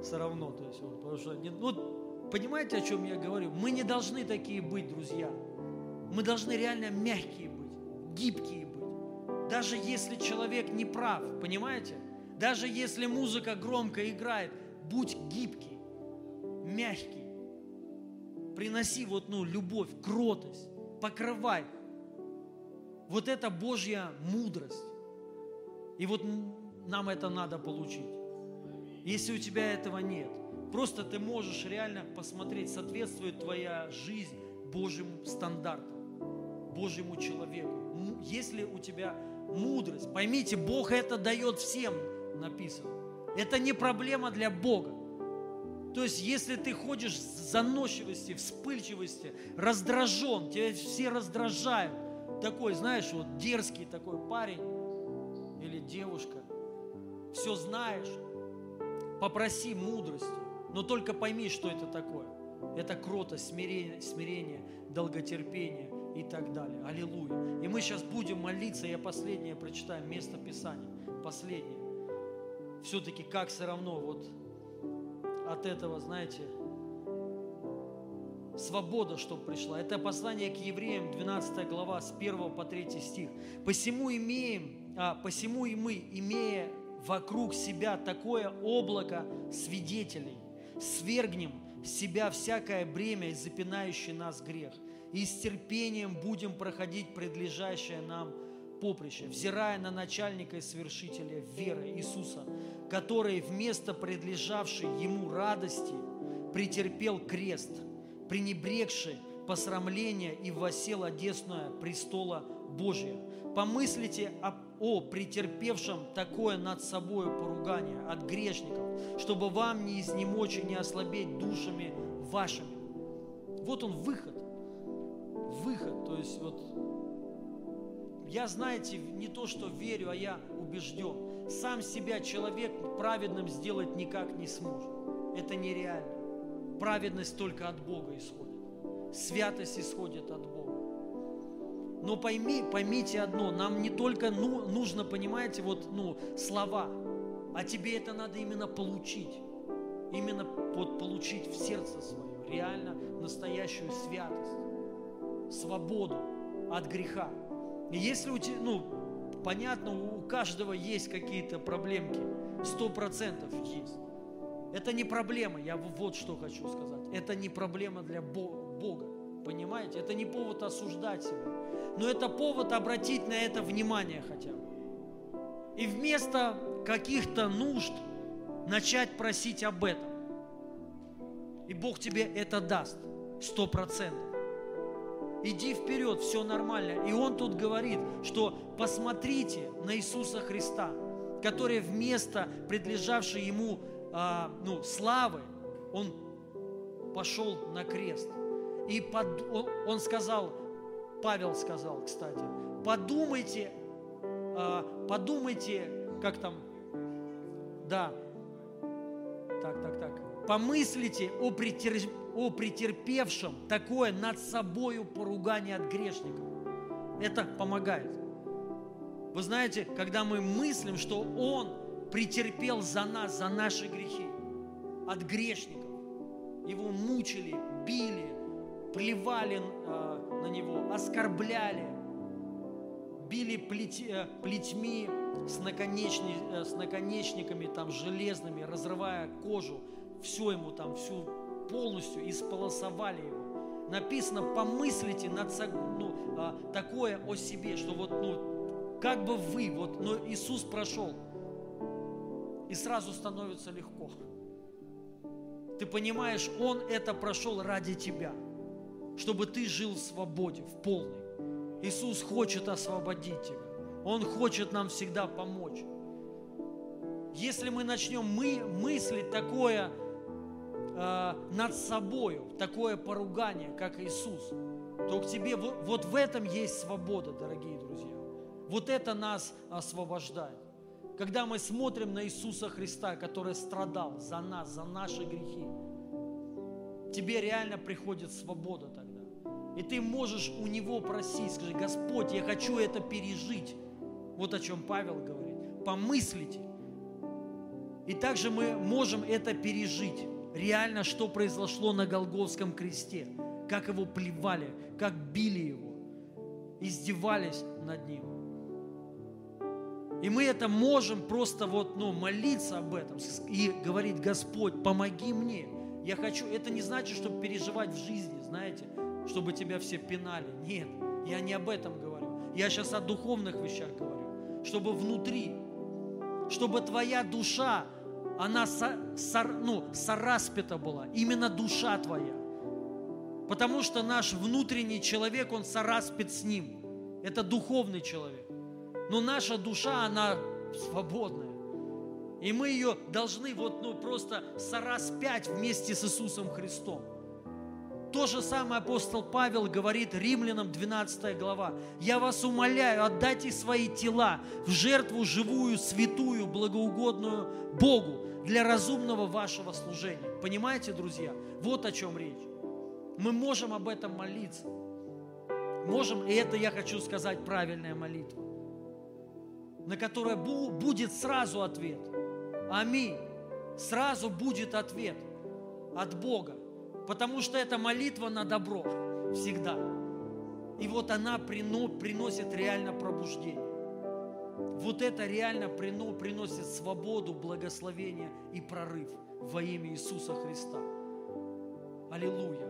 все равно. То есть, потому что, ну, понимаете, о чем я говорю? Мы не должны такие быть, друзья. Мы должны реально мягкие быть, гибкие быть. Даже если человек не прав, понимаете? Даже если музыка громко играет, будь гибкий, мягкий приноси вот, ну, любовь, кротость, покрывай. Вот это Божья мудрость. И вот нам это надо получить. Если у тебя этого нет, просто ты можешь реально посмотреть, соответствует твоя жизнь Божьим стандартам, Божьему человеку. Если у тебя мудрость, поймите, Бог это дает всем, написано. Это не проблема для Бога. То есть, если ты ходишь в заносчивости, вспыльчивости, раздражен, тебя все раздражают, такой, знаешь, вот дерзкий такой парень или девушка, все знаешь, попроси мудрости, но только пойми, что это такое. Это кротость, смирение, смирение, долготерпение и так далее. Аллилуйя. И мы сейчас будем молиться, я последнее прочитаю, место Писания, последнее. Все-таки как все равно вот от этого, знаете, свобода, чтобы пришла. Это послание к евреям, 12 глава, с 1 по 3 стих. «Посему имеем, а, посему и мы, имея вокруг себя такое облако свидетелей, свергнем с себя всякое бремя и запинающий нас грех, и с терпением будем проходить предлежащее нам поприще, взирая на начальника и свершителя веры Иисуса, который вместо предлежавшей ему радости претерпел крест, пренебрегший посрамление и восел одесную престола Божия. Помыслите о, о претерпевшем такое над собой поругание от грешников, чтобы вам не изнемочь и не ослабеть душами вашими. Вот он выход. Выход. То есть вот я, знаете, не то, что верю, а я убежден. Сам себя человек праведным сделать никак не сможет. Это нереально. Праведность только от Бога исходит. Святость исходит от Бога. Но пойми, поймите одно, нам не только ну, нужно, понимаете, вот ну, слова, а тебе это надо именно получить. Именно вот получить в сердце свое, реально настоящую святость, свободу от греха. И если у тебя, ну, понятно, у каждого есть какие-то проблемки, сто процентов есть. Это не проблема, я вот что хочу сказать. Это не проблема для Бога, понимаете? Это не повод осуждать себя. Но это повод обратить на это внимание хотя бы. И вместо каких-то нужд начать просить об этом. И Бог тебе это даст, сто процентов. Иди вперед, все нормально. И он тут говорит, что посмотрите на Иисуса Христа, который вместо предлежавшей ему а, ну, славы, он пошел на крест. И под, он, он сказал, Павел сказал, кстати, подумайте, а, подумайте, как там, да, так, так, так, помыслите о, претерпении о претерпевшем такое над собою поругание от грешников. Это помогает. Вы знаете, когда мы мыслим, что Он претерпел за нас, за наши грехи, от грешников, Его мучили, били, плевали э, на Него, оскорбляли, били плеть, э, плетьми с, наконечни, э, с наконечниками там железными, разрывая кожу, все ему там, всю полностью исполосовали его. Написано, помыслите над ну, такое о себе, что вот, ну, как бы вы, вот, но Иисус прошел, и сразу становится легко. Ты понимаешь, Он это прошел ради тебя, чтобы ты жил в свободе, в полной. Иисус хочет освободить тебя. Он хочет нам всегда помочь. Если мы начнем мы мыслить такое э, над собой, такое поругание, как Иисус, то к тебе вот, вот в этом есть свобода, дорогие друзья. Вот это нас освобождает. Когда мы смотрим на Иисуса Христа, который страдал за нас, за наши грехи, тебе реально приходит свобода тогда. И ты можешь у Него просить, скажи, Господь, я хочу это пережить. Вот о чем Павел говорит. Помыслите. И также мы можем это пережить. Реально, что произошло на Голговском кресте. Как его плевали, как били его, издевались над ним. И мы это можем просто вот, ну, молиться об этом и говорить, Господь, помоги мне. Я хочу, это не значит, чтобы переживать в жизни, знаете, чтобы тебя все пинали. Нет, я не об этом говорю. Я сейчас о духовных вещах говорю. Чтобы внутри, чтобы твоя душа, она со, сор, ну, сораспята была. Именно душа твоя. Потому что наш внутренний человек, он сораспит с ним. Это духовный человек. Но наша душа, она свободная. И мы ее должны вот ну, просто сораспять вместе с Иисусом Христом. То же самое апостол Павел говорит римлянам 12 глава. «Я вас умоляю, отдайте свои тела в жертву живую, святую, благоугодную Богу для разумного вашего служения». Понимаете, друзья? Вот о чем речь. Мы можем об этом молиться. Можем, и это я хочу сказать, правильная молитва на которое будет сразу ответ. Аминь. Сразу будет ответ от Бога. Потому что это молитва на добро всегда. И вот она приносит реально пробуждение. Вот это реально приносит свободу, благословение и прорыв во имя Иисуса Христа. Аллилуйя.